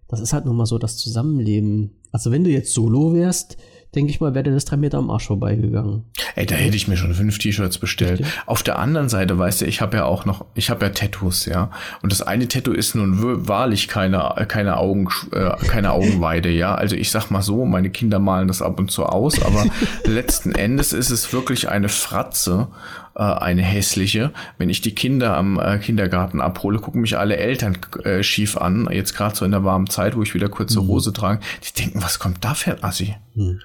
Das ist halt nun mal so das Zusammenleben. Also wenn du jetzt solo wärst, denke ich mal, wäre das drei Meter am Arsch vorbeigegangen. Ey, da hätte ich mir schon fünf T-Shirts bestellt. Richtig? Auf der anderen Seite, weißt du, ich habe ja auch noch, ich habe ja Tattoos, ja. Und das eine Tattoo ist nun wahrlich keine, keine Augen, äh, keine Augenweide, ja. Also ich sag mal so, meine Kinder malen das ab und zu aus, aber letzten Endes ist es wirklich eine Fratze, äh, eine hässliche. Wenn ich die Kinder am äh, Kindergarten abhole, gucken mich alle Eltern äh, schief an. Jetzt gerade so in der warmen Zeit, wo ich wieder kurze mhm. Hose trage. Die denken, was kommt da für ein Assi? Mhm.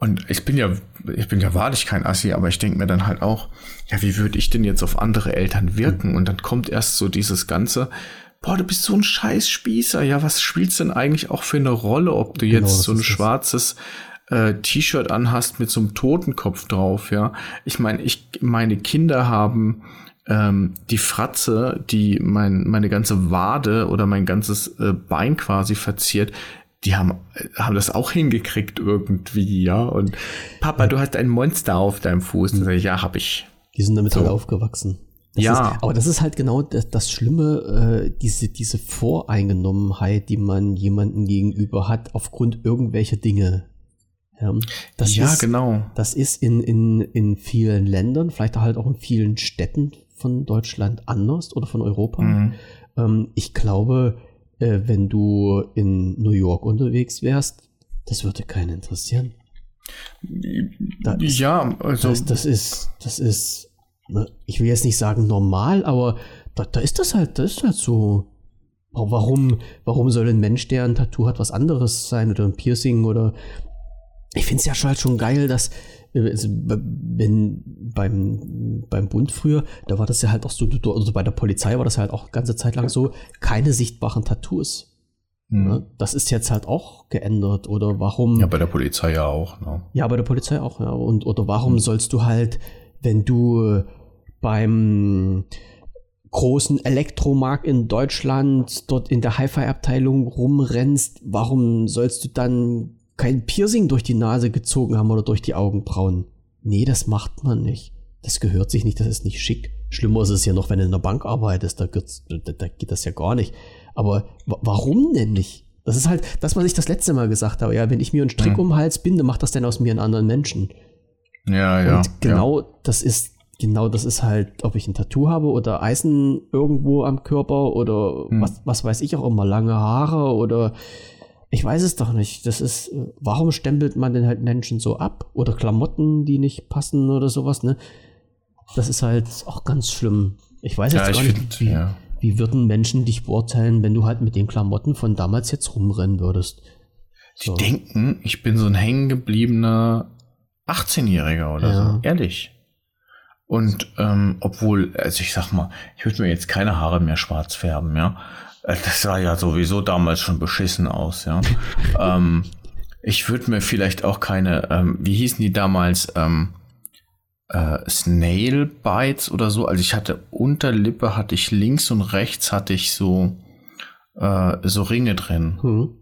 Und ich bin ja, ich bin ja wahrlich kein Assi, aber ich denke mir dann halt auch, ja, wie würde ich denn jetzt auf andere Eltern wirken? Und dann kommt erst so dieses ganze, boah, du bist so ein scheiß Spießer. Ja, was spielst denn eigentlich auch für eine Rolle, ob du genau, jetzt so ein schwarzes äh, T-Shirt anhast mit so einem Totenkopf drauf, ja? Ich meine, ich, meine Kinder haben ähm, die Fratze, die mein, meine ganze Wade oder mein ganzes äh, Bein quasi verziert, die haben, haben das auch hingekriegt irgendwie, ja. Und Papa, du hast ein Monster auf deinem Fuß. Mhm. Ja, hab ich. Die sind damit so. halt aufgewachsen. Das ja. Ist, aber das ist halt genau das, das Schlimme, äh, diese, diese Voreingenommenheit, die man jemandem gegenüber hat, aufgrund irgendwelcher Dinge. Ja, das ja ist, genau. Das ist in, in, in vielen Ländern, vielleicht halt auch in vielen Städten von Deutschland anders oder von Europa. Mhm. Ähm, ich glaube, äh, wenn du in New York unterwegs wärst, das würde keinen interessieren. Ist, ja, also. Das, das ist, das ist, ne, ich will jetzt nicht sagen normal, aber da, da ist das halt, das ist halt so. Warum, warum soll ein Mensch, der ein Tattoo hat, was anderes sein oder ein Piercing oder ich finde es ja schon halt schon geil, dass also, wenn beim, beim Bund früher, da war das ja halt auch so, also bei der Polizei war das halt auch ganze Zeit lang so, keine sichtbaren Tattoos. Mhm. Das ist jetzt halt auch geändert. Oder warum. Ja, bei der Polizei ja auch. Ne? Ja, bei der Polizei auch, ja. Und, oder warum mhm. sollst du halt, wenn du beim großen Elektromarkt in Deutschland dort in der Hi-Fi-Abteilung rumrennst, warum sollst du dann kein Piercing durch die Nase gezogen haben oder durch die Augenbrauen. Nee, das macht man nicht. Das gehört sich nicht, das ist nicht schick. Schlimmer ist es ja noch, wenn du in der Bank arbeitest, da, da, da geht das ja gar nicht. Aber warum denn nicht? Das ist halt das, was ich das letzte Mal gesagt habe. Ja, wenn ich mir einen Strick mhm. um den Hals binde, macht das denn aus mir einen anderen Menschen? Ja, ja. Und genau ja. das ist, genau das ist halt, ob ich ein Tattoo habe oder Eisen irgendwo am Körper oder mhm. was, was weiß ich auch immer, lange Haare oder ich weiß es doch nicht. Das ist, äh, warum stempelt man denn halt Menschen so ab? Oder Klamotten, die nicht passen oder sowas, ne? Das ist halt auch ganz schlimm. Ich weiß jetzt ja, gar nicht, find, wie, ja. wie würden Menschen dich beurteilen, wenn du halt mit den Klamotten von damals jetzt rumrennen würdest. So. Die denken, ich bin so ein hängengebliebener 18-Jähriger oder ja. so. Ehrlich. Und ähm, obwohl, also ich sag mal, ich würde mir jetzt keine Haare mehr schwarz färben, ja. Äh, das sah ja sowieso damals schon beschissen aus, ja. ähm, ich würde mir vielleicht auch keine, ähm, wie hießen die damals, ähm, äh, Snail Bites oder so. Also ich hatte Unterlippe, hatte ich links und rechts hatte ich so, äh, so Ringe drin. Mhm.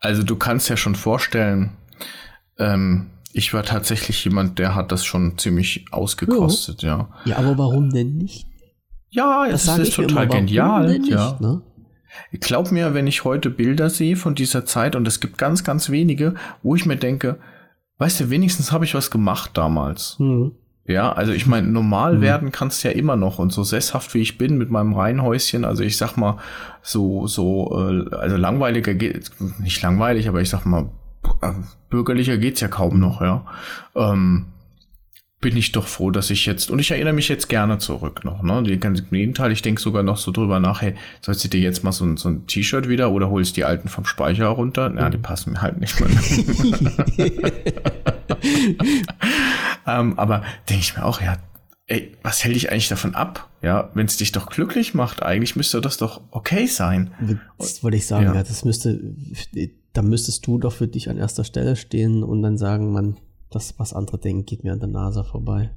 Also du kannst ja schon vorstellen, ähm, ich war tatsächlich jemand, der hat das schon ziemlich ausgekostet, ja. Ja, aber warum denn nicht? Ja, das, das ist total immer, genial. Nicht, ja. Ne? Glaub mir, wenn ich heute Bilder sehe von dieser Zeit und es gibt ganz, ganz wenige, wo ich mir denke, weißt du, wenigstens habe ich was gemacht damals. Mhm. Ja, also ich meine, normal mhm. werden kannst ja immer noch und so sesshaft wie ich bin mit meinem Reihenhäuschen, also ich sag mal, so, so, äh, also langweiliger geht, nicht langweilig, aber ich sag mal, bürgerlicher geht's ja kaum noch, ja. Ähm, bin ich doch froh, dass ich jetzt, und ich erinnere mich jetzt gerne zurück noch, ne? Den ganzen Gegenteil, ich denke sogar noch so drüber nach, hey, sollst du dir jetzt mal so, so ein T-Shirt wieder oder holst die alten vom Speicher runter? Na, die passen mir halt nicht mehr. ähm, aber denke ich mir auch, ja, ey, was hält dich eigentlich davon ab? Ja, wenn es dich doch glücklich macht, eigentlich müsste das doch okay sein. Das wollte ich sagen, ja. ja, das müsste, da müsstest du doch für dich an erster Stelle stehen und dann sagen, man, das, was andere denken, geht mir an der Nase vorbei.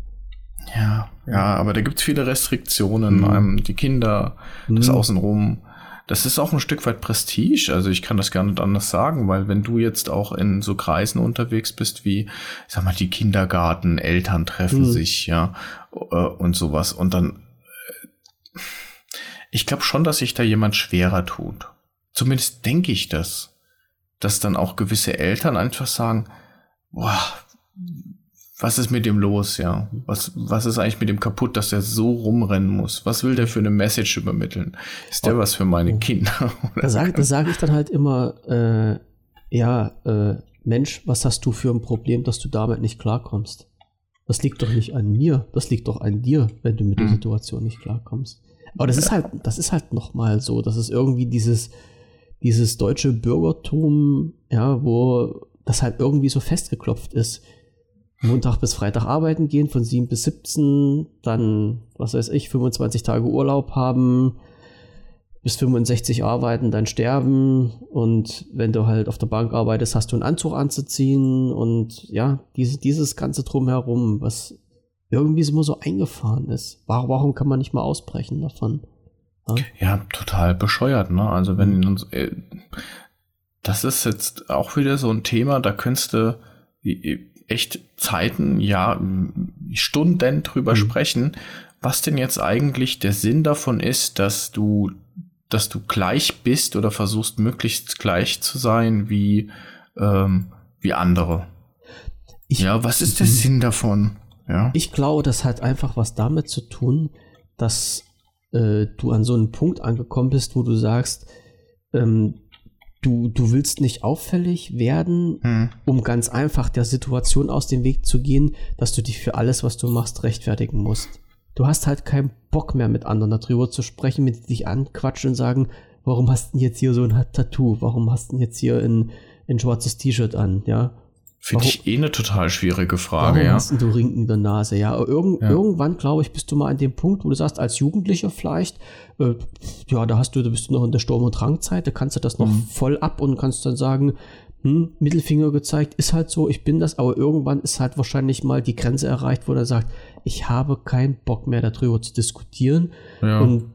Ja, ja, aber da gibt es viele Restriktionen. Mhm. Ähm, die Kinder, das mhm. Außenrum. Das ist auch ein Stück weit Prestige. Also ich kann das gar nicht anders sagen, weil wenn du jetzt auch in so Kreisen unterwegs bist wie, ich sag mal, die Kindergarten, Eltern treffen mhm. sich, ja, äh, und sowas. Und dann, äh, ich glaube schon, dass sich da jemand schwerer tut. Zumindest denke ich das. Dass dann auch gewisse Eltern einfach sagen, boah, was ist mit dem los, ja? Was, was ist eigentlich mit dem kaputt, dass der so rumrennen muss? Was will der für eine Message übermitteln? Ist der oh, was für meine oh. Kinder? da sage sag ich dann halt immer, äh, ja, äh, Mensch, was hast du für ein Problem, dass du damit nicht klarkommst? Das liegt doch nicht an mir, das liegt doch an dir, wenn du mit der mhm. Situation nicht klarkommst. Aber das ist halt, das ist halt nochmal so, das ist irgendwie dieses, dieses deutsche Bürgertum, ja, wo das halt irgendwie so festgeklopft ist. Montag bis Freitag arbeiten gehen, von 7 bis 17, dann, was weiß ich, 25 Tage Urlaub haben, bis 65 arbeiten, dann sterben und wenn du halt auf der Bank arbeitest, hast du einen Anzug anzuziehen und ja, diese, dieses ganze Drumherum, was irgendwie immer so eingefahren ist. Warum, warum kann man nicht mal ausbrechen davon? Ja, ja total bescheuert, ne? Also wenn mhm. uns, äh, das ist jetzt auch wieder so ein Thema, da könntest du echt Zeiten, ja, Stunden drüber mhm. sprechen, was denn jetzt eigentlich der Sinn davon ist, dass du, dass du gleich bist oder versuchst möglichst gleich zu sein wie, ähm, wie andere. Ich, ja, was ist der Sinn davon? Ja. Ich glaube, das hat einfach was damit zu tun, dass äh, du an so einen Punkt angekommen bist, wo du sagst, ähm, du, du willst nicht auffällig werden, hm. um ganz einfach der Situation aus dem Weg zu gehen, dass du dich für alles, was du machst, rechtfertigen musst. Du hast halt keinen Bock mehr mit anderen darüber zu sprechen, mit dich anquatschen und sagen, warum hast du jetzt hier so ein Tattoo? Warum hast du jetzt hier ein, ein schwarzes T-Shirt an? Ja, Finde ich eh eine total schwierige Frage, warum ja. Hast du Ring in der Nase, ja. Irgend, ja. Irgendwann, glaube ich, bist du mal an dem Punkt, wo du sagst, als Jugendlicher vielleicht, äh, ja, da hast du, da bist du noch in der Sturm- und Drangzeit, da kannst du das noch mhm. voll ab und kannst dann sagen, hm, Mittelfinger gezeigt, ist halt so, ich bin das, aber irgendwann ist halt wahrscheinlich mal die Grenze erreicht, wo er sagt, ich habe keinen Bock mehr darüber zu diskutieren. Ja. Und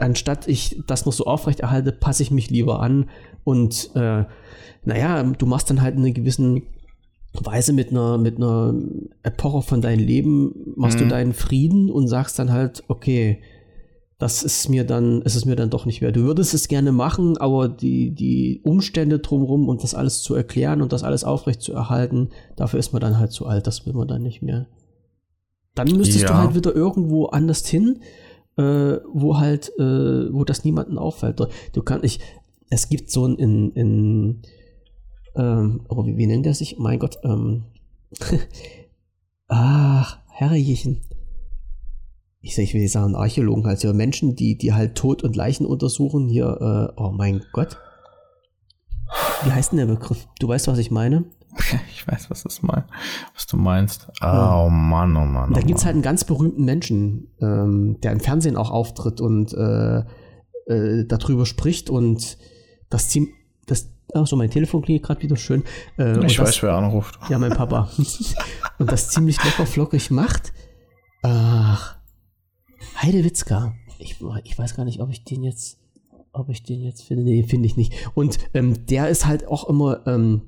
anstatt ich das noch so aufrechterhalte, passe ich mich lieber an und äh, naja, du machst dann halt einen gewissen Weise mit einer, mit einer Epoche von deinem Leben machst mhm. du deinen Frieden und sagst dann halt, okay, das ist mir dann, ist es mir dann doch nicht wert. Du würdest es gerne machen, aber die, die Umstände drumherum und das alles zu erklären und das alles aufrecht zu erhalten, dafür ist man dann halt zu alt, das will man dann nicht mehr. Dann müsstest ja. du halt wieder irgendwo anders hin, äh, wo halt, äh, wo das niemanden auffällt. Du kannst, ich, es gibt so ein, in, in ähm, oh, wie, wie nennt er sich? Mein Gott, ähm, ach, Herrjechen. Ich, ich will nicht sagen Archäologen, also Menschen, die, die halt Tod und Leichen untersuchen, hier, äh, oh mein Gott. Wie heißt denn der Begriff? Du weißt, was ich meine? Ich weiß, was, das mein, was du meinst. Oh ja. Mann, oh Mann. Oh da gibt es halt einen ganz berühmten Menschen, ähm, der im Fernsehen auch auftritt und äh, äh, darüber spricht und das, das Ach so, mein Telefon klingelt gerade wieder schön. Äh, ich weiß, das, wer anruft. Ja, mein Papa. und das ziemlich locker flockig macht. Ach, Heidewitzka. Ich, ich weiß gar nicht, ob ich den jetzt, ob ich den jetzt finde. Nee, finde ich nicht. Und ähm, der ist halt auch immer ähm,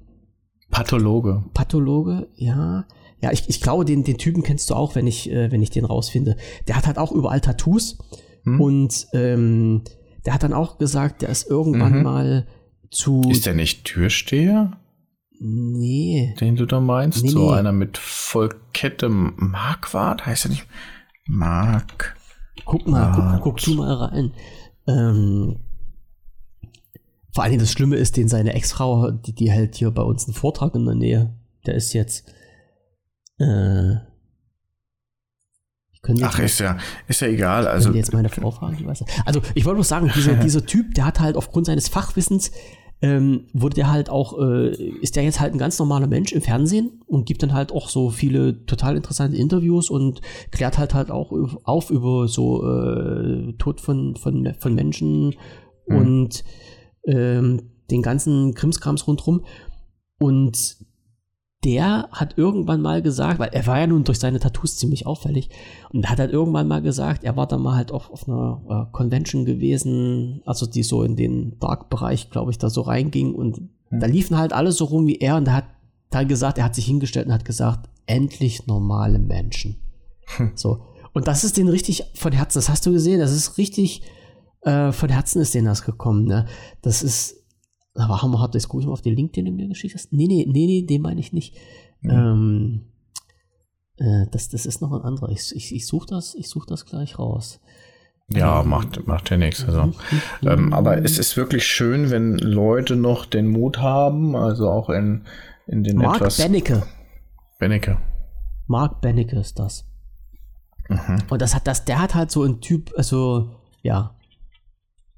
Pathologe. Pathologe, ja. Ja, ich, ich glaube, den, den Typen kennst du auch, wenn ich, äh, wenn ich den rausfinde. Der hat halt auch überall Tattoos. Hm. Und ähm, der hat dann auch gesagt, der ist irgendwann mhm. mal zu. Ist der nicht Türsteher? Nee. Den du da meinst? Nee, so nee. einer mit Vollkette Marquardt? Heißt er nicht Mark? Guck mal, guck, guck, du mal rein. Ähm, vor allem das Schlimme ist, den seine Ex-Frau, die, die hält hier bei uns einen Vortrag in der Nähe. Der ist jetzt, äh, Ach, ist ja, ist ja egal. Also jetzt meine Frau fragen, die weiß. Also ich wollte nur sagen, dieser, dieser Typ, der hat halt aufgrund seines Fachwissens ähm, wurde der halt auch, äh, ist der jetzt halt ein ganz normaler Mensch im Fernsehen und gibt dann halt auch so viele total interessante Interviews und klärt halt halt auch auf über so äh, Tod von, von, von Menschen mhm. und ähm, den ganzen Krimskrams rundherum. Und der hat irgendwann mal gesagt, weil er war ja nun durch seine Tattoos ziemlich auffällig, und hat halt irgendwann mal gesagt, er war da mal halt auch auf einer äh, Convention gewesen, also die so in den Dark-Bereich, glaube ich, da so reinging und mhm. da liefen halt alle so rum wie er und er hat dann gesagt, er hat sich hingestellt und hat gesagt, endlich normale Menschen. Hm. So. Und das ist den richtig von Herzen, das hast du gesehen, das ist richtig äh, von Herzen ist denen das gekommen, ne? Das ist, aber haben wir, hat das mal auf den Link, den du mir geschickt hast? Nee, nee, nee, nee, den meine ich nicht. Mhm. Ähm, äh, das, das ist noch ein anderer. Ich, ich, ich suche das, ich such das gleich raus. Ja, ähm, macht, macht ja nichts. Also. Mhm. ähm, aber es ist wirklich schön, wenn Leute noch den Mut haben, also auch in, in den Mark etwas. Bennecke. Bennecke. Mark Bennecke ist das. Mhm. Und das hat das, der hat halt so ein Typ, also, ja,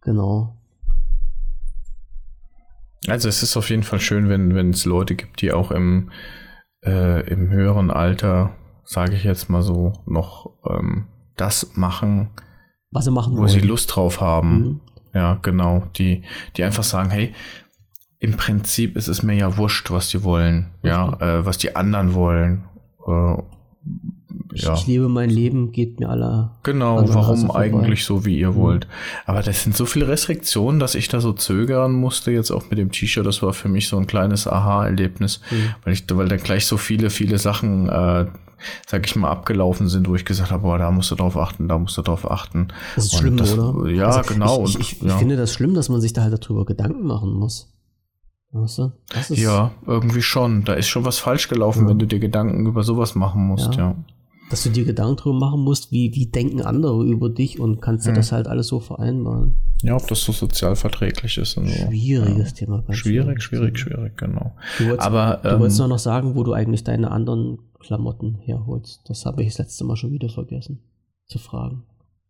genau. Also es ist auf jeden Fall schön, wenn wenn es Leute gibt, die auch im, äh, im höheren Alter, sage ich jetzt mal so, noch ähm, das machen, was sie machen wo wollen. sie Lust drauf haben. Mhm. Ja, genau. Die, die einfach sagen, hey, im Prinzip ist es mir ja wurscht, was die wollen, ja, äh, was die anderen wollen. Äh, ja. Ich lebe mein Leben, geht mir aller. Genau, warum eigentlich so, wie ihr mhm. wollt. Aber das sind so viele Restriktionen, dass ich da so zögern musste, jetzt auch mit dem T-Shirt. Das war für mich so ein kleines Aha-Erlebnis, mhm. weil ich, weil da gleich so viele, viele Sachen, äh, sag ich mal, abgelaufen sind, wo ich gesagt habe, boah, da musst du drauf achten, da musst du drauf achten. Das ist Und schlimm, das, oder? Ja, also genau. Ich, ich, ich, ja. ich finde das schlimm, dass man sich da halt darüber Gedanken machen muss. Weißt du? ja, irgendwie schon. Da ist schon was falsch gelaufen, ja. wenn du dir Gedanken über sowas machen musst, ja. ja dass du dir Gedanken darüber machen musst, wie, wie denken andere über dich und kannst du hm. das halt alles so vereinbaren. Ja, ob das so sozial verträglich ist. Und so. Schwieriges ja. Thema. Schwierig, schwierig, schwierig, genau. Du wolltest, Aber, du ähm, wolltest nur noch sagen, wo du eigentlich deine anderen Klamotten herholst. Das habe ich das letzte Mal schon wieder vergessen zu fragen.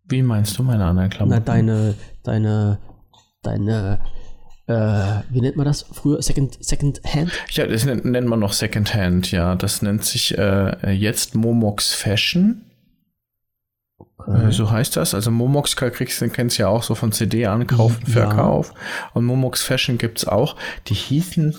Wie meinst du meine anderen Klamotten? Na, deine, deine, deine äh, wie nennt man das früher? Second, Second Hand? Ja, das nennt, nennt man noch Second Hand, ja. Das nennt sich äh, jetzt Momox Fashion. Okay. Äh, so heißt das. Also Momox kriegst du, kennst ja auch so von CD-Ankauf und Verkauf. Ja. Und Momox Fashion gibt's auch. Die hießen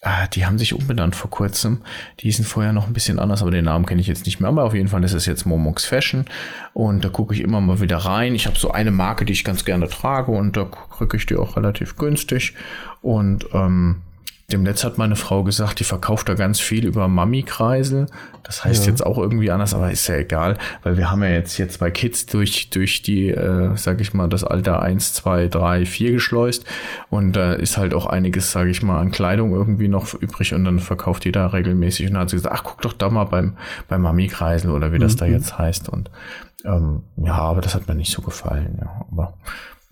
Ah, die haben sich umbenannt vor kurzem. Die hießen vorher noch ein bisschen anders, aber den Namen kenne ich jetzt nicht mehr. Aber auf jeden Fall ist es jetzt Momox Fashion. Und da gucke ich immer mal wieder rein. Ich habe so eine Marke, die ich ganz gerne trage und da kriege ich die auch relativ günstig. Und ähm, dem Netz hat meine Frau gesagt, die verkauft da ganz viel über Mami-Kreisel. Das heißt ja. jetzt auch irgendwie anders, aber ist ja egal, weil wir haben ja jetzt jetzt bei Kids durch, durch die, äh, sag ich mal, das Alter 1, 2, 3, 4 geschleust. Und da ist halt auch einiges, sag ich mal, an Kleidung irgendwie noch übrig und dann verkauft die da regelmäßig. Und dann hat sie gesagt, ach, guck doch da mal beim, beim Mami-Kreisel oder wie das mhm. da jetzt heißt. Und ähm, ja, aber das hat mir nicht so gefallen, ja. Aber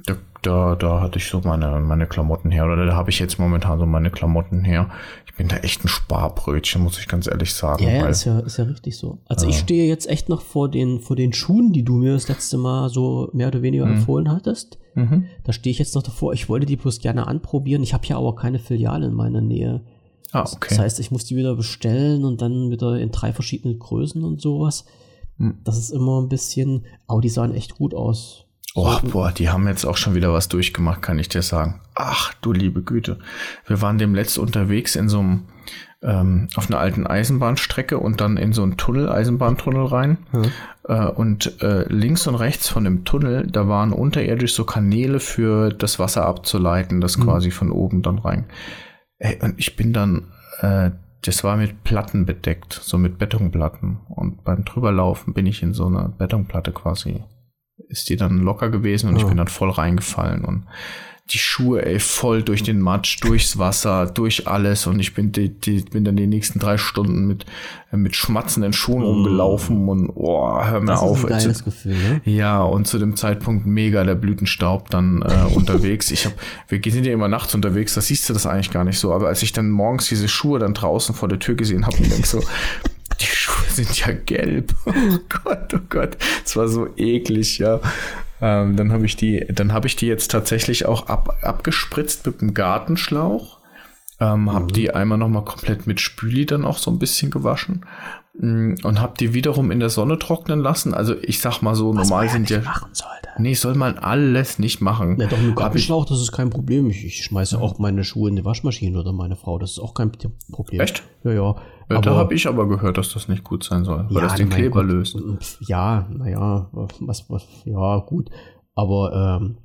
da, da, da hatte ich so meine, meine Klamotten her. Oder da habe ich jetzt momentan so meine Klamotten her. Ich bin da echt ein Sparbrötchen, muss ich ganz ehrlich sagen. Ja, ja, ist, ja ist ja richtig so. Also ja. ich stehe jetzt echt noch vor den, vor den Schuhen, die du mir das letzte Mal so mehr oder weniger mhm. empfohlen hattest. Mhm. Da stehe ich jetzt noch davor. Ich wollte die bloß gerne anprobieren. Ich habe ja aber keine Filiale in meiner Nähe. Ah, okay. Das heißt, ich muss die wieder bestellen und dann wieder in drei verschiedenen Größen und sowas. Mhm. Das ist immer ein bisschen, aber die sahen echt gut aus. Oh, boah, die haben jetzt auch schon wieder was durchgemacht, kann ich dir sagen. Ach, du liebe Güte. Wir waren dem letzt unterwegs in so einem, ähm, auf einer alten Eisenbahnstrecke und dann in so einen Tunnel, Eisenbahntunnel rein. Mhm. Äh, und äh, links und rechts von dem Tunnel, da waren unterirdisch so Kanäle für das Wasser abzuleiten, das mhm. quasi von oben dann rein. Ey, und ich bin dann, äh, das war mit Platten bedeckt, so mit Betonplatten. Und beim drüberlaufen bin ich in so eine Betonplatte quasi ist die dann locker gewesen und ja. ich bin dann voll reingefallen und die Schuhe, ey, voll durch den Matsch, durchs Wasser, durch alles und ich bin, die, die, bin dann die nächsten drei Stunden mit, mit schmatzenden Schuhen mm. rumgelaufen und oh, hör mir das auf. Ist ein geiles Gefühl, ne? Ja, und zu dem Zeitpunkt mega der Blütenstaub dann äh, unterwegs. Ich hab, wir sind ja immer nachts unterwegs, da siehst du das eigentlich gar nicht so, aber als ich dann morgens diese Schuhe dann draußen vor der Tür gesehen habe, und denk so, die Schuhe sind ja gelb. Oh Gott, oh Gott. Das war so eklig, ja. Ähm, dann habe ich die, dann habe ich die jetzt tatsächlich auch ab, abgespritzt mit dem Gartenschlauch. Ähm, mhm. Habe die einmal nochmal komplett mit Spüli dann auch so ein bisschen gewaschen mm, und habe die wiederum in der Sonne trocknen lassen. Also ich sag mal so, Was normal sind ja. Machen sollte. Nee, soll man alles nicht machen. Ja, doch mit Gartenschlauch, das ist kein Problem. Ich, ich schmeiße auch meine Schuhe in die Waschmaschine oder meine Frau. Das ist auch kein Problem. Echt? Ja, ja. Ja da habe ich aber gehört, dass das nicht gut sein soll, weil ja, das den Kleber Gott. löst. Ja, naja, was, was, ja, gut. Aber ähm,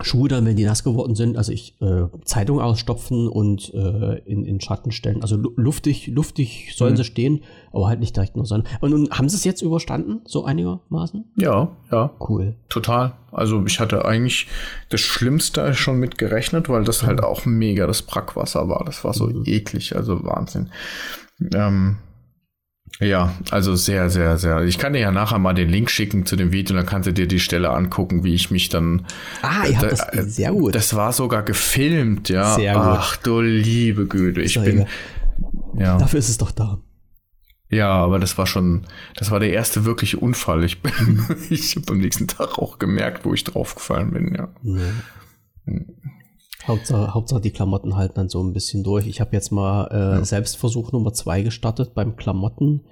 Schuhe dann, wenn die nass geworden sind, also ich äh, Zeitung ausstopfen und äh, in, in Schatten stellen. Also luftig, luftig sollen mhm. sie stehen, aber halt nicht direkt nur Sonne. Und nun haben sie es jetzt überstanden, so einigermaßen? Ja, ja. Cool. Total. Also ich hatte eigentlich das Schlimmste schon mit gerechnet, weil das halt auch mega das Brackwasser war. Das war so mhm. eklig, also Wahnsinn. Ähm, ja, also sehr, sehr, sehr. Ich kann dir ja nachher mal den Link schicken zu dem Video, dann kannst du dir die Stelle angucken, wie ich mich dann. Ah, ihr habt da, das sehr gut. Das war sogar gefilmt, ja. Sehr gut. Ach du liebe Güte, ich bin. Ja. Dafür ist es doch da. Ja, aber das war schon, das war der erste wirkliche Unfall. Ich bin, ich habe am nächsten Tag auch gemerkt, wo ich draufgefallen bin, ja. ja. Hauptsache, Hauptsache die Klamotten halten dann so ein bisschen durch. Ich habe jetzt mal äh, ja. Selbstversuch Nummer zwei gestartet beim Klamotten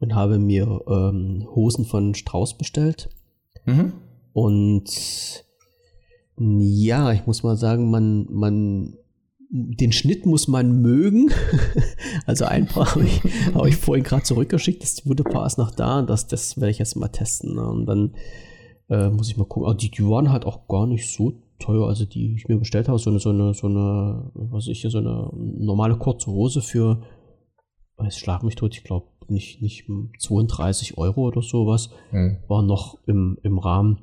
und habe mir ähm, Hosen von Strauß bestellt. Mhm. Und ja, ich muss mal sagen, man, man, den Schnitt muss man mögen. also ein paar habe ich, hab ich vorhin gerade zurückgeschickt. Das gute Paar ist noch da. Das, das werde ich jetzt mal testen. Ne? Und dann äh, muss ich mal gucken. Also die, die waren halt auch gar nicht so teuer, also die ich mir bestellt habe, so eine, so eine, so eine, was ich hier, so eine normale kurze Hose für, weiß schlag mich tot, ich glaube nicht, nicht 32 Euro oder sowas, mhm. war noch im, im Rahmen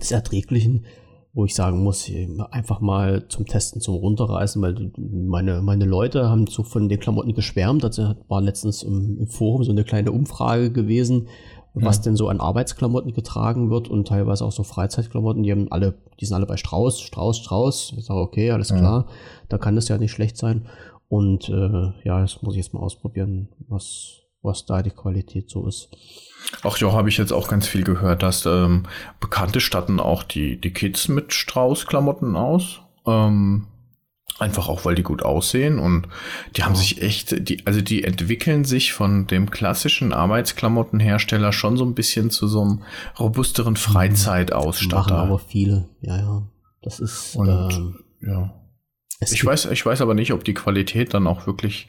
des Erträglichen, wo ich sagen muss, einfach mal zum Testen, zum Runterreißen, weil meine, meine Leute haben so von den Klamotten geschwärmt. Also war letztens im, im Forum so eine kleine Umfrage gewesen, was denn so an Arbeitsklamotten getragen wird und teilweise auch so Freizeitklamotten. Die haben alle, die sind alle bei Strauß, Strauß, Strauß. Ich sage, okay, alles ja. klar, da kann das ja nicht schlecht sein. Und äh, ja, das muss ich jetzt mal ausprobieren, was, was da die Qualität so ist. Ach ja, habe ich jetzt auch ganz viel gehört, dass ähm, Bekannte statten auch die, die Kids mit Strauß-Klamotten aus. Ähm, Einfach auch, weil die gut aussehen und die haben sich echt, die, also die entwickeln sich von dem klassischen Arbeitsklamottenhersteller schon so ein bisschen zu so einem robusteren Freizeitausstatter. Machen aber viele, ja, ja. Das ist, und, ähm, ja. Ich weiß, ich weiß aber nicht, ob die Qualität dann auch wirklich,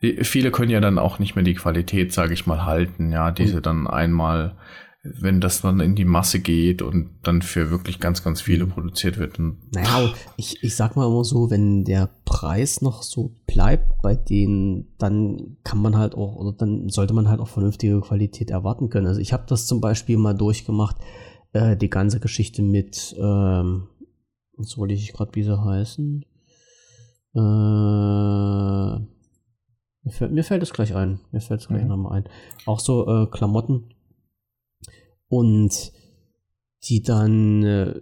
viele können ja dann auch nicht mehr die Qualität, sage ich mal, halten, ja, diese dann einmal wenn das dann in die Masse geht und dann für wirklich ganz, ganz viele produziert wird. naja, ich, ich sag mal immer so, wenn der Preis noch so bleibt bei denen, dann kann man halt auch, oder dann sollte man halt auch vernünftige Qualität erwarten können. Also ich habe das zum Beispiel mal durchgemacht, äh, die ganze Geschichte mit, ähm, was wollte ich gerade wie sie heißen? Äh, mir fällt, mir fällt es gleich ein. Mir fällt es gleich mhm. nochmal ein. Auch so äh, Klamotten und die dann äh,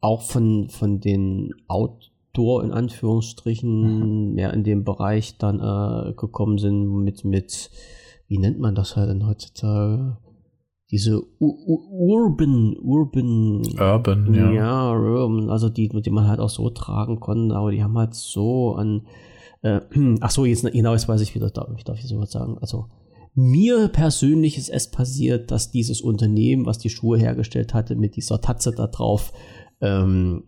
auch von, von den Outdoor in Anführungsstrichen mehr in dem Bereich dann äh, gekommen sind mit, mit, wie nennt man das halt denn heutzutage? Diese U U Urban, Urban, Urban, ja. ja, Urban, also die, die man halt auch so tragen konnte, aber die haben halt so an, äh, ach so, jetzt, genau, jetzt weiß ich wieder, darf ich, darf ich sowas sagen, also mir persönlich ist es passiert, dass dieses Unternehmen, was die Schuhe hergestellt hatte, mit dieser Tatze da drauf, ähm,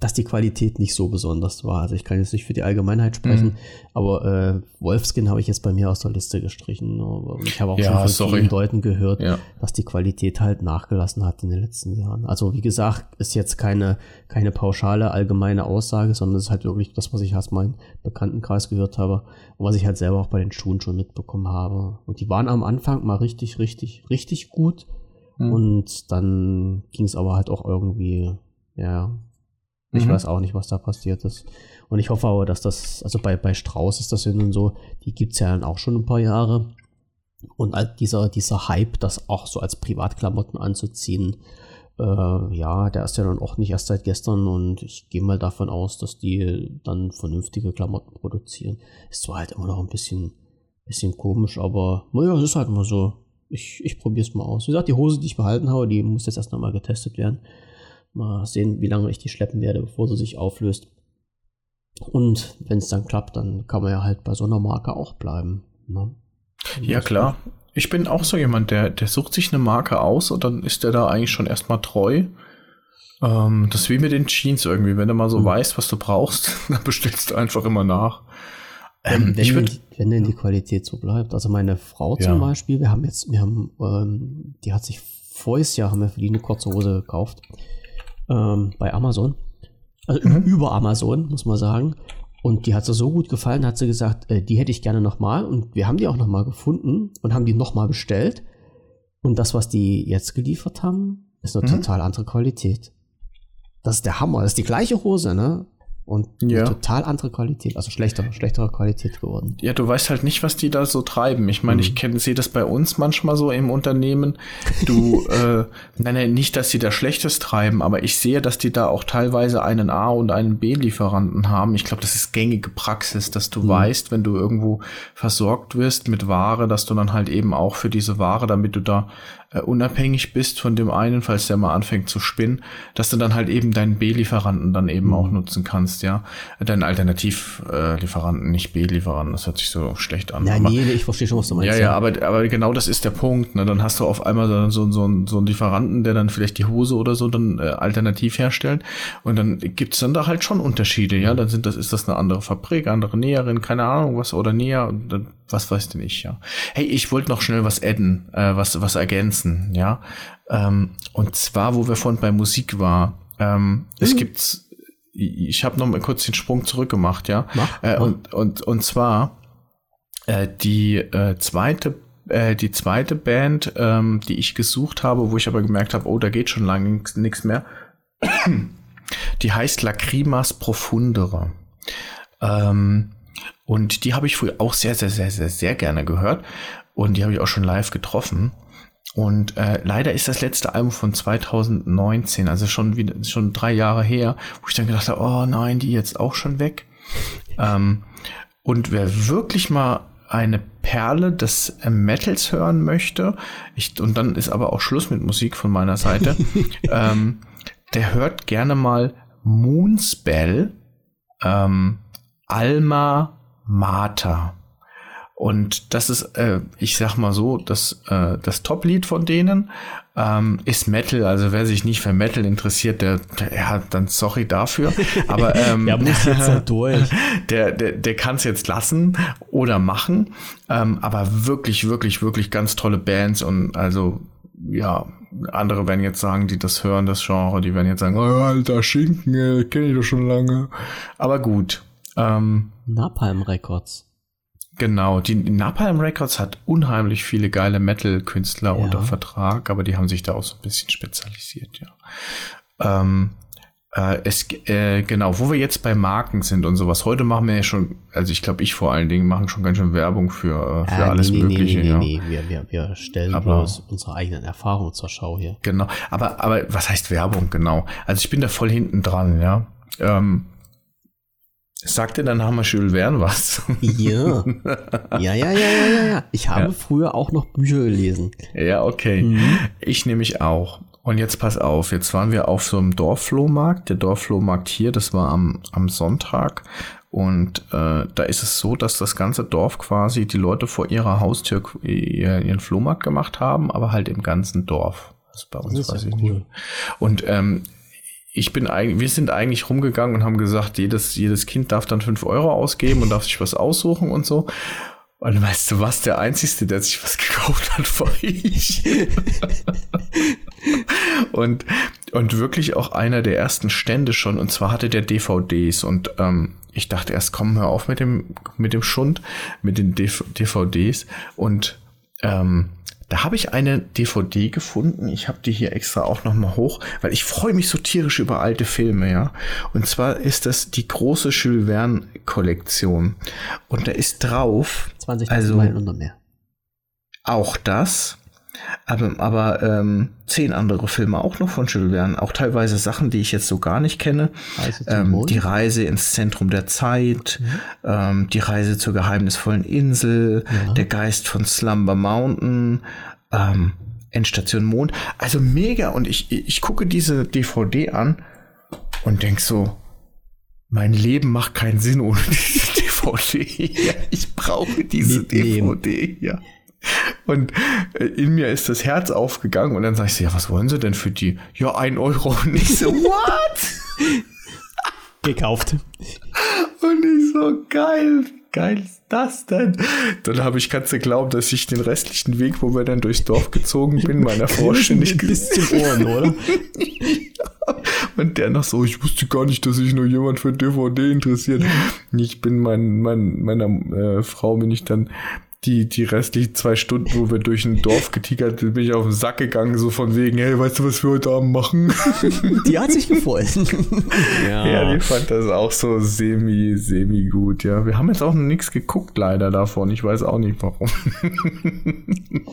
dass die Qualität nicht so besonders war. Also ich kann jetzt nicht für die Allgemeinheit sprechen, mhm. aber äh, Wolfskin habe ich jetzt bei mir aus der Liste gestrichen. Ich habe auch ja, schon von vielen Leuten gehört, ja. dass die Qualität halt nachgelassen hat in den letzten Jahren. Also wie gesagt, ist jetzt keine, keine pauschale allgemeine Aussage, sondern es ist halt wirklich das, was ich aus meinem Bekanntenkreis gehört habe und was ich halt selber auch bei den Schuhen schon mitbekommen habe. Und die waren am Anfang mal richtig, richtig, richtig gut. Mhm. Und dann ging es aber halt auch irgendwie, ja, ich mhm. weiß auch nicht, was da passiert ist. Und ich hoffe aber, dass das, also bei, bei Strauß ist das ja nun so, die gibt es ja dann auch schon ein paar Jahre. Und dieser, dieser Hype, das auch so als Privatklamotten anzuziehen, äh, ja, der ist ja dann auch nicht erst seit gestern und ich gehe mal davon aus, dass die dann vernünftige Klamotten produzieren. Ist zwar halt immer noch ein bisschen Bisschen komisch, aber naja, es ist halt mal so. Ich, ich probiere es mal aus. Wie gesagt, die Hose, die ich behalten habe, die muss jetzt erst nochmal getestet werden. Mal sehen, wie lange ich die schleppen werde, bevor sie sich auflöst. Und wenn es dann klappt, dann kann man ja halt bei so einer Marke auch bleiben. Ne? Ja, klar. Ich bin auch so jemand, der, der sucht sich eine Marke aus und dann ist der da eigentlich schon erstmal treu. Ähm, das ist wie mit den Jeans irgendwie. Wenn du mal so mhm. weißt, was du brauchst, dann bestellst du einfach immer nach. Ähm, wenn, wenn, wenn denn die Qualität so bleibt. Also meine Frau ja. zum Beispiel, wir haben jetzt, wir haben, ähm, die hat sich voriges Jahr haben wir für die eine kurze Hose gekauft ähm, bei Amazon. Also mhm. über Amazon, muss man sagen. Und die hat sie so gut gefallen, hat sie gesagt, äh, die hätte ich gerne nochmal. Und wir haben die auch nochmal gefunden und haben die nochmal bestellt. Und das, was die jetzt geliefert haben, ist eine mhm. total andere Qualität. Das ist der Hammer. Das ist die gleiche Hose, ne? Und ja. total andere Qualität, also schlechtere, schlechtere Qualität geworden. Ja, du weißt halt nicht, was die da so treiben. Ich meine, mhm. ich kenne, sehe das bei uns manchmal so im Unternehmen. Du, äh, nein, nein, nicht, dass sie da Schlechtes treiben, aber ich sehe, dass die da auch teilweise einen A- und einen B-Lieferanten haben. Ich glaube, das ist gängige Praxis, dass du mhm. weißt, wenn du irgendwo versorgt wirst mit Ware, dass du dann halt eben auch für diese Ware, damit du da äh, unabhängig bist von dem einen, falls der mal anfängt zu spinnen, dass du dann halt eben deinen B-Lieferanten dann eben mhm. auch nutzen kannst, ja. Deinen Alternativlieferanten, nicht B-Lieferanten, das hört sich so schlecht an. Nein, nee, ich verstehe schon, was du meinst. Ja, ja, aber, aber genau das ist der Punkt, ne? Dann hast du auf einmal so, so, so, so einen Lieferanten, der dann vielleicht die Hose oder so dann äh, alternativ herstellt und dann gibt's dann da halt schon Unterschiede, ja. Dann sind das, ist das eine andere Fabrik, andere Näherin, keine Ahnung was, oder näher, was weiß denn ich, ja. Hey, ich wollte noch schnell was adden, äh, was, was ergänzen, ja. Ähm, und zwar, wo wir vorhin bei Musik war, ähm, mhm. es gibt, ich habe noch mal kurz den Sprung zurück gemacht, ja. Mach, äh, und, und, und zwar äh, die äh, zweite äh, die zweite Band, ähm, die ich gesucht habe, wo ich aber gemerkt habe, oh, da geht schon lange nichts mehr, die heißt Lacrimas Profundere. Ähm, und die habe ich früher auch sehr, sehr, sehr, sehr, sehr gerne gehört. Und die habe ich auch schon live getroffen. Und äh, leider ist das letzte Album von 2019, also schon wieder schon drei Jahre her, wo ich dann gedacht habe, oh nein, die jetzt auch schon weg. Ähm, und wer wirklich mal eine Perle des äh, Metals hören möchte, ich, und dann ist aber auch Schluss mit Musik von meiner Seite, ähm, der hört gerne mal Moonspell, ähm, Alma Martha. Und das ist, äh, ich sag mal so, das, äh, das Top-Lied von denen ähm, ist Metal. Also wer sich nicht für Metal interessiert, der, der ja, dann sorry dafür. Aber ähm, der muss jetzt halt durch. Der, der, der kann es jetzt lassen oder machen. Ähm, aber wirklich, wirklich, wirklich ganz tolle Bands und also ja, andere werden jetzt sagen, die das hören, das Genre, die werden jetzt sagen, oh, alter Schinken, kenne ich doch schon lange. Aber gut, ähm, Napalm Records. Genau, die Napalm Records hat unheimlich viele geile Metal-Künstler ja. unter Vertrag, aber die haben sich da auch so ein bisschen spezialisiert, ja. Ähm, äh, es, äh, genau, wo wir jetzt bei Marken sind und sowas. Heute machen wir ja schon, also ich glaube, ich vor allen Dingen machen schon ganz schön Werbung für, äh, für äh, alles nee, Mögliche. Nee, nee, ja. nee, wir, wir, wir stellen aber, bloß unsere eigenen Erfahrungen zur Schau hier. Genau, aber, aber was heißt Werbung genau? Also ich bin da voll hinten dran, ja. Ähm, Sagt dir dann Name Jules Verne was? Ja. Ja, ja, ja, ja, ja, ja. Ich habe ja. früher auch noch Bücher gelesen. Ja, okay. Mhm. Ich nämlich auch. Und jetzt pass auf, jetzt waren wir auf so einem Dorfflohmarkt. Der Dorfflohmarkt hier, das war am, am Sonntag. Und äh, da ist es so, dass das ganze Dorf quasi die Leute vor ihrer Haustür ihren Flohmarkt gemacht haben, aber halt im ganzen Dorf. Das ist bei uns, das ist ja ich cool. nicht. Und ähm, ich bin eigentlich, wir sind eigentlich rumgegangen und haben gesagt, jedes, jedes Kind darf dann fünf Euro ausgeben und darf sich was aussuchen und so. Und weißt du was, der Einzige, der sich was gekauft hat, war ich. und, und wirklich auch einer der ersten Stände schon. Und zwar hatte der DVDs. Und ähm, ich dachte erst, komm, hör auf mit dem, mit dem Schund, mit den DVDs. Und ähm, da habe ich eine DVD gefunden. Ich habe die hier extra auch noch mal hoch, weil ich freue mich so tierisch über alte Filme, ja. Und zwar ist das die große Jules Verne Kollektion. Und da ist drauf 20 also Meilen unter Meer. Auch das. Aber, aber ähm, zehn andere Filme auch noch von Jules Verne, auch teilweise Sachen, die ich jetzt so gar nicht kenne. Ähm, die Reise ins Zentrum der Zeit, mhm. ähm, die Reise zur geheimnisvollen Insel, ja. der Geist von Slumber Mountain, ähm, Endstation Mond. Also mega. Und ich, ich gucke diese DVD an und denk so, mein Leben macht keinen Sinn ohne diese DVD. Ich brauche diese DVD. Ja. Und äh, in mir ist das Herz aufgegangen und dann sage ich so, ja, was wollen Sie denn für die? Ja, ein Euro. Und ich so, what? Gekauft. Und ich so, geil, geil ist das denn? Dann habe ich, kannst du glauben, dass ich den restlichen Weg, wo wir dann durchs Dorf gezogen bin, meiner Frau ständig bis zum Ohren, oder? Und der noch so, ich wusste gar nicht, dass sich nur jemand für DVD interessiert. Ich bin mein, mein, meiner äh, Frau bin ich dann die, die restlichen zwei Stunden, wo wir durch ein Dorf getigert sind, bin ich auf den Sack gegangen, so von wegen, hey, weißt du, was wir heute Abend machen? Die hat sich gefreut. ja. ja, die fand das auch so semi, semi gut, ja. Wir haben jetzt auch noch nichts geguckt, leider davon. Ich weiß auch nicht warum.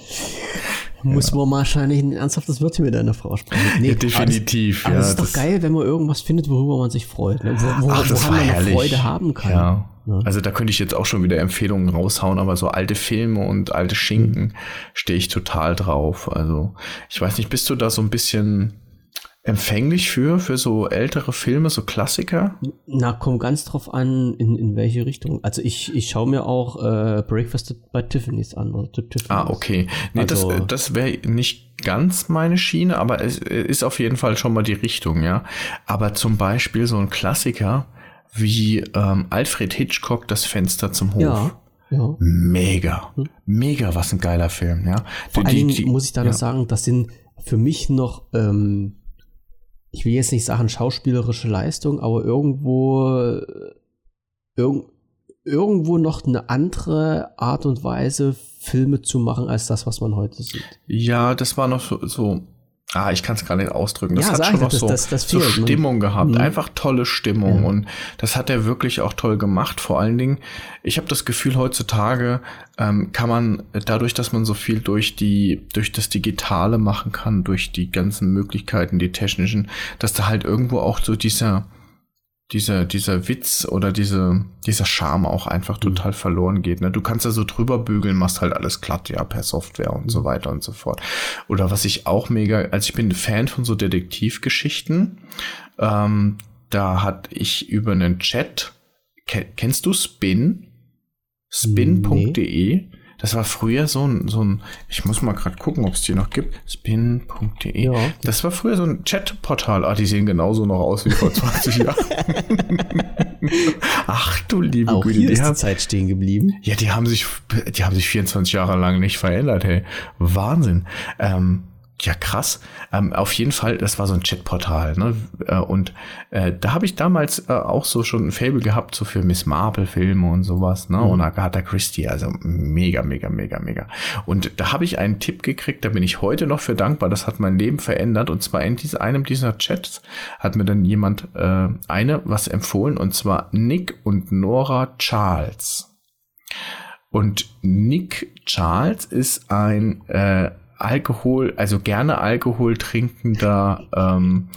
Muss ja. man wahrscheinlich ein ernsthaftes Wörtchen mit deiner Frau sprechen. Nee, ja, definitiv. Aber es ist doch geil, wenn man irgendwas findet, worüber man sich freut. Ne? Wo, wo, Ach, woran man herrlich. Freude haben kann. Ja. Ja. Also da könnte ich jetzt auch schon wieder Empfehlungen raushauen, aber so alte Filme und alte Schinken mhm. stehe ich total drauf. Also ich weiß nicht, bist du da so ein bisschen empfänglich für, für so ältere Filme, so Klassiker? Na, kommt ganz drauf an, in, in welche Richtung. Also ich, ich schaue mir auch äh, Breakfast by Tiffany's an. Oder Tiffany's. Ah, okay. Nee, also, das, das wäre nicht ganz meine Schiene, aber es ist auf jeden Fall schon mal die Richtung, ja. Aber zum Beispiel so ein Klassiker wie ähm, Alfred Hitchcock Das Fenster zum Hof. Ja. Ja. Mega. Hm. Mega, was ein geiler Film, ja. Vor die, allem die, muss ich da ja. noch sagen, das sind für mich noch ähm, ich will jetzt nicht sagen schauspielerische Leistung, aber irgendwo, irg irgendwo noch eine andere Art und Weise, Filme zu machen, als das, was man heute sieht. Ja, das war noch so, so Ah, ich kann es gar nicht ausdrücken. Das ja, hat schon noch das, so, das, das so ne? Stimmung gehabt. Mhm. Einfach tolle Stimmung. Ja. Und das hat er wirklich auch toll gemacht. Vor allen Dingen, ich habe das Gefühl, heutzutage ähm, kann man dadurch, dass man so viel durch die, durch das Digitale machen kann, durch die ganzen Möglichkeiten, die technischen, dass da halt irgendwo auch so dieser, dieser, dieser Witz oder diese, dieser Charme auch einfach mhm. total verloren geht. Ne? Du kannst ja so drüber bügeln, machst halt alles glatt, ja, per Software und mhm. so weiter und so fort. Oder was ich auch mega, also ich bin Fan von so Detektivgeschichten. Ähm, da hat ich über einen Chat, kennst du Spin? Spin.de? Nee. Das war früher so ein, so ein ich muss mal gerade gucken, ob es die noch gibt. Spin.de. Ja. Das war früher so ein Chatportal. Ah, die sehen genauso noch aus wie vor 20 Jahren. Ach du liebe Auch Güte. Hier die ist haben, die Zeit stehen geblieben. Ja, die haben sich, die haben sich 24 Jahre lang nicht verändert, hey. Wahnsinn. Ähm, ja, krass. Ähm, auf jeden Fall, das war so ein Chatportal, ne? Äh, und äh, da habe ich damals äh, auch so schon ein Fable gehabt, so für Miss Marple-Filme und sowas, ne? Mhm. Und Agatha Christie, also mega, mega, mega, mega. Und da habe ich einen Tipp gekriegt, da bin ich heute noch für dankbar, das hat mein Leben verändert. Und zwar in diese, einem dieser Chats hat mir dann jemand äh, eine was empfohlen, und zwar Nick und Nora Charles. Und Nick Charles ist ein äh, Alkohol, also gerne Alkohol trinkender ähm,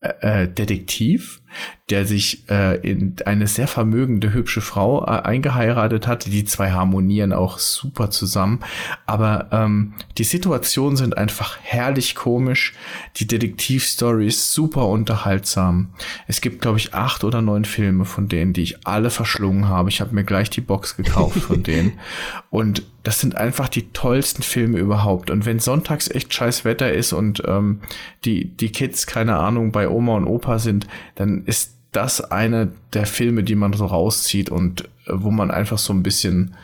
äh, äh Detektiv, der sich äh, in eine sehr vermögende, hübsche Frau äh, eingeheiratet hat. Die zwei harmonieren auch super zusammen. Aber ähm, die Situationen sind einfach herrlich komisch. Die Detektivstory ist super unterhaltsam. Es gibt, glaube ich, acht oder neun Filme von denen, die ich alle verschlungen habe. Ich habe mir gleich die Box gekauft von denen. Und das sind einfach die tollsten Filme überhaupt. Und wenn sonntags echt scheiß Wetter ist und ähm, die, die Kids, keine Ahnung, bei Oma und Opa sind, dann ist das eine der Filme, die man so rauszieht und äh, wo man einfach so ein bisschen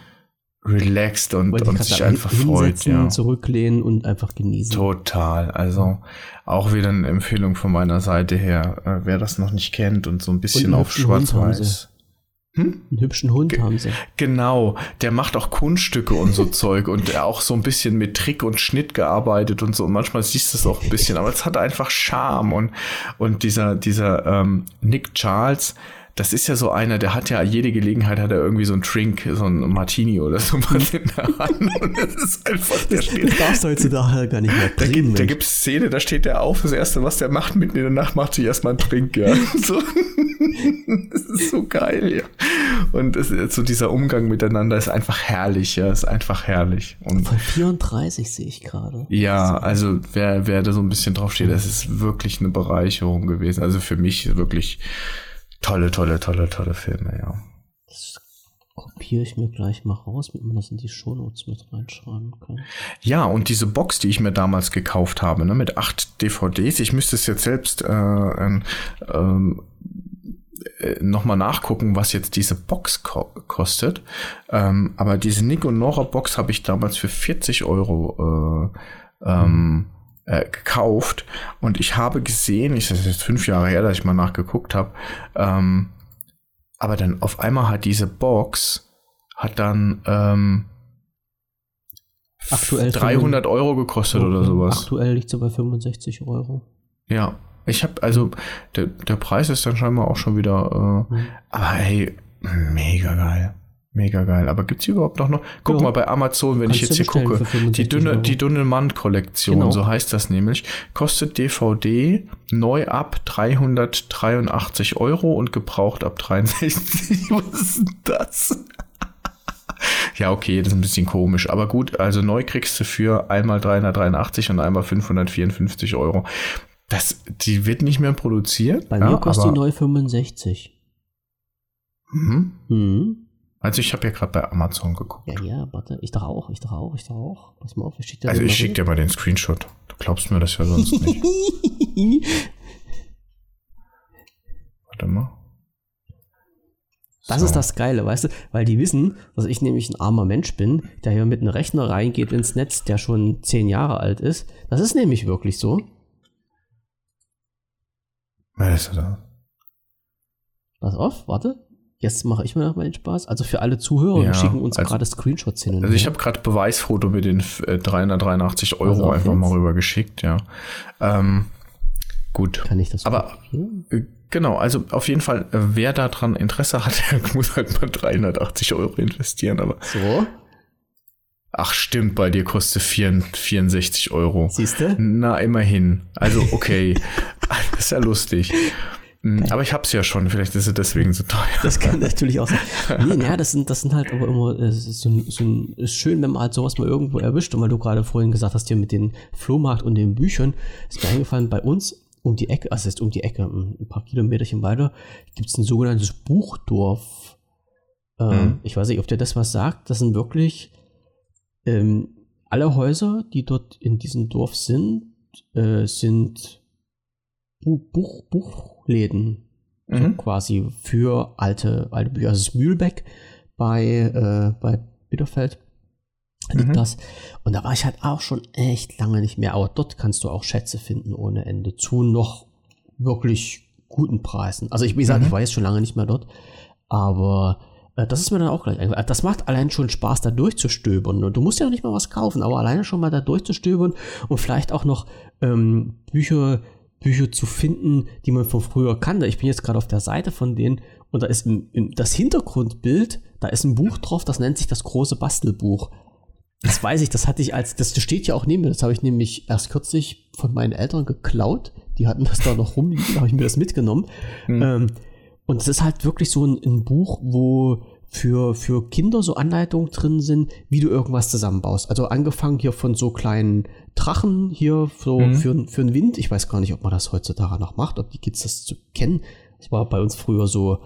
relaxed und, und sich einfach freut. Ja. Zurücklehnen und einfach genießen. Total. Also auch wieder eine Empfehlung von meiner Seite her, äh, wer das noch nicht kennt und so ein bisschen auf Schwarz-Weiß. Hm? Einen hübschen Hund Ge haben sie. Genau, der macht auch Kunststücke und so Zeug und auch so ein bisschen mit Trick und Schnitt gearbeitet und so. Und manchmal siehst du es auch ein bisschen, aber es hat einfach Charme und, und dieser, dieser ähm, Nick Charles, das ist ja so einer, der hat ja jede Gelegenheit hat er irgendwie so ein Drink, so ein Martini oder so was in der Hand. Und das ist einfach, der steht. Das darfst du heutzutage gar nicht mehr bringen. Da, gibt es Szene, da steht der auf, das erste, was der macht mitten in der Nacht, macht sich erstmal einen Drink, ja. So. Das ist so geil, ja. Und es, so dieser Umgang miteinander ist einfach herrlich, ja, ist einfach herrlich. Und Von 34 sehe ich gerade. Ja, also wer, wer da so ein bisschen drauf steht, das ist wirklich eine Bereicherung gewesen. Also für mich wirklich tolle, tolle, tolle, tolle Filme, ja. Das kopiere ich mir gleich mal raus, damit man das in die Shownotes mit reinschreiben kann. Ja, und diese Box, die ich mir damals gekauft habe, ne, mit acht DVDs, ich müsste es jetzt selbst äh, ähm, äh, nochmal nachgucken, was jetzt diese Box ko kostet. Ähm, aber diese Nick und Nora Box habe ich damals für 40 Euro äh, ähm, äh, gekauft und ich habe gesehen, ich das ist jetzt fünf Jahre her, dass ich mal nachgeguckt habe, ähm, aber dann auf einmal hat diese Box hat dann ähm, aktuell 300 Euro gekostet oder sowas. Aktuell liegt so bei 65 Euro. Ja, ich habe also der, der Preis ist dann scheinbar auch schon wieder, äh, mhm. aber hey, mega geil. Mega geil. Aber gibt's hier überhaupt noch noch? Guck ja. mal bei Amazon, wenn Kannst ich jetzt hier gucke. Die dünne, die dünne Mann-Kollektion, genau. so heißt das nämlich, kostet DVD neu ab 383 Euro und gebraucht ab 63. Was ist denn das? ja, okay, das ist ein bisschen komisch. Aber gut, also neu kriegst du für einmal 383 und einmal 554 Euro. Das, die wird nicht mehr produziert. Bei ja, mir kostet die neu 65. Mhm. Mhm. Also ich habe ja gerade bei Amazon geguckt. Ja, ja, warte, ich doch auch, ich doch auch, ich doch auch. Pass mal auf, ich schicke dir Also ich schicke dir mal den Screenshot. Du glaubst mir das ja sonst nicht. warte mal. Das so. ist das Geile, weißt du, weil die wissen, dass ich nämlich ein armer Mensch bin, der hier mit einem Rechner reingeht ins Netz, der schon zehn Jahre alt ist. Das ist nämlich wirklich so. Wer ist da? Pass auf, warte. Jetzt mache ich mir noch mal den Spaß. Also für alle Zuhörer, ja, schicken uns also, gerade Screenshots hin. also ich habe gerade Beweisfoto mit den 383 Euro also einfach jetzt? mal rüber geschickt, ja. Ähm, gut. Kann ich das Aber äh, genau, also auf jeden Fall, äh, wer daran Interesse hat, der muss halt mal 380 Euro investieren. Aber so. Ach stimmt, bei dir kostet 64 Euro. Siehst du? Na, immerhin. Also okay. das ist ja lustig. Mhm. Aber ich hab's ja schon, vielleicht ist es deswegen so teuer. Das kann natürlich auch sein. Nee, naja, das sind, das sind halt aber immer, es ist, so, so ist schön, wenn man halt sowas mal irgendwo erwischt. Und weil du gerade vorhin gesagt hast, hier mit dem Flohmarkt und den Büchern, ist mir eingefallen, bei uns um die Ecke, also ist um die Ecke, ein paar Kilometerchen weiter, gibt's ein sogenanntes Buchdorf. Ähm, mhm. Ich weiß nicht, ob der das was sagt. Das sind wirklich ähm, alle Häuser, die dort in diesem Dorf sind, äh, sind Buch, Buchläden mhm. so quasi für alte, alte Bücher. Also das Mühlbeck bei, äh, bei Bitterfeld liegt mhm. das. Und da war ich halt auch schon echt lange nicht mehr. Aber dort kannst du auch Schätze finden ohne Ende zu noch wirklich guten Preisen. Also ich, wie gesagt, mhm. ich war jetzt schon lange nicht mehr dort. Aber äh, das ist mir dann auch gleich eingefallen. Das macht allein schon Spaß, da durchzustöbern. Und du musst ja auch nicht mal was kaufen, aber alleine schon mal da durchzustöbern und vielleicht auch noch ähm, Bücher Bücher zu finden, die man von früher kannte. Ich bin jetzt gerade auf der Seite von denen und da ist im, im, das Hintergrundbild, da ist ein Buch drauf, das nennt sich das große Bastelbuch. Das weiß ich, das hatte ich als, das steht ja auch neben mir, das habe ich nämlich erst kürzlich von meinen Eltern geklaut. Die hatten das da noch rumliegen, da habe ich mir das mitgenommen. Mhm. Ähm, und es ist halt wirklich so ein, ein Buch, wo für, für Kinder so Anleitungen drin sind, wie du irgendwas zusammenbaust. Also angefangen hier von so kleinen Drachen hier so mhm. für, für den Wind. Ich weiß gar nicht, ob man das heutzutage noch macht, ob die Kids das zu kennen. Das war bei uns früher so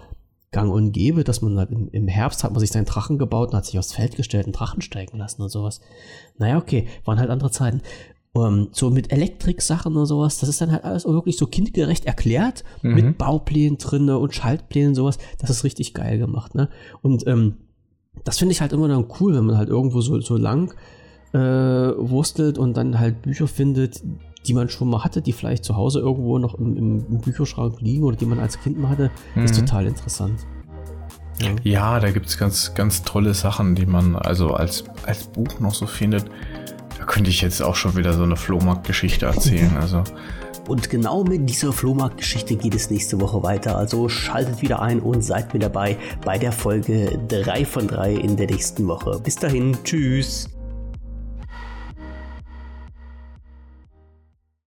gang und gäbe, dass man halt im, im Herbst hat man sich seinen Drachen gebaut und hat sich aufs Feld gestellt und Drachen steigen lassen und sowas. Naja, okay, waren halt andere Zeiten. Um, ähm, so mit Elektrik-Sachen und sowas, das ist dann halt alles auch wirklich so kindgerecht erklärt, mhm. mit Bauplänen drin und Schaltplänen und sowas. Das ist richtig geil gemacht, ne? Und ähm, das finde ich halt immer dann cool, wenn man halt irgendwo so, so lang äh, wurstelt und dann halt Bücher findet, die man schon mal hatte, die vielleicht zu Hause irgendwo noch im, im Bücherschrank liegen oder die man als Kind mal hatte. Mhm. ist total interessant. Ja, ja da gibt es ganz, ganz tolle Sachen, die man also als, als Buch noch so findet könnte ich jetzt auch schon wieder so eine Flohmarktgeschichte erzählen. Also Und genau mit dieser Flohmarktgeschichte geht es nächste Woche weiter. Also schaltet wieder ein und seid mit dabei bei der Folge 3 von 3 in der nächsten Woche. Bis dahin, tschüss.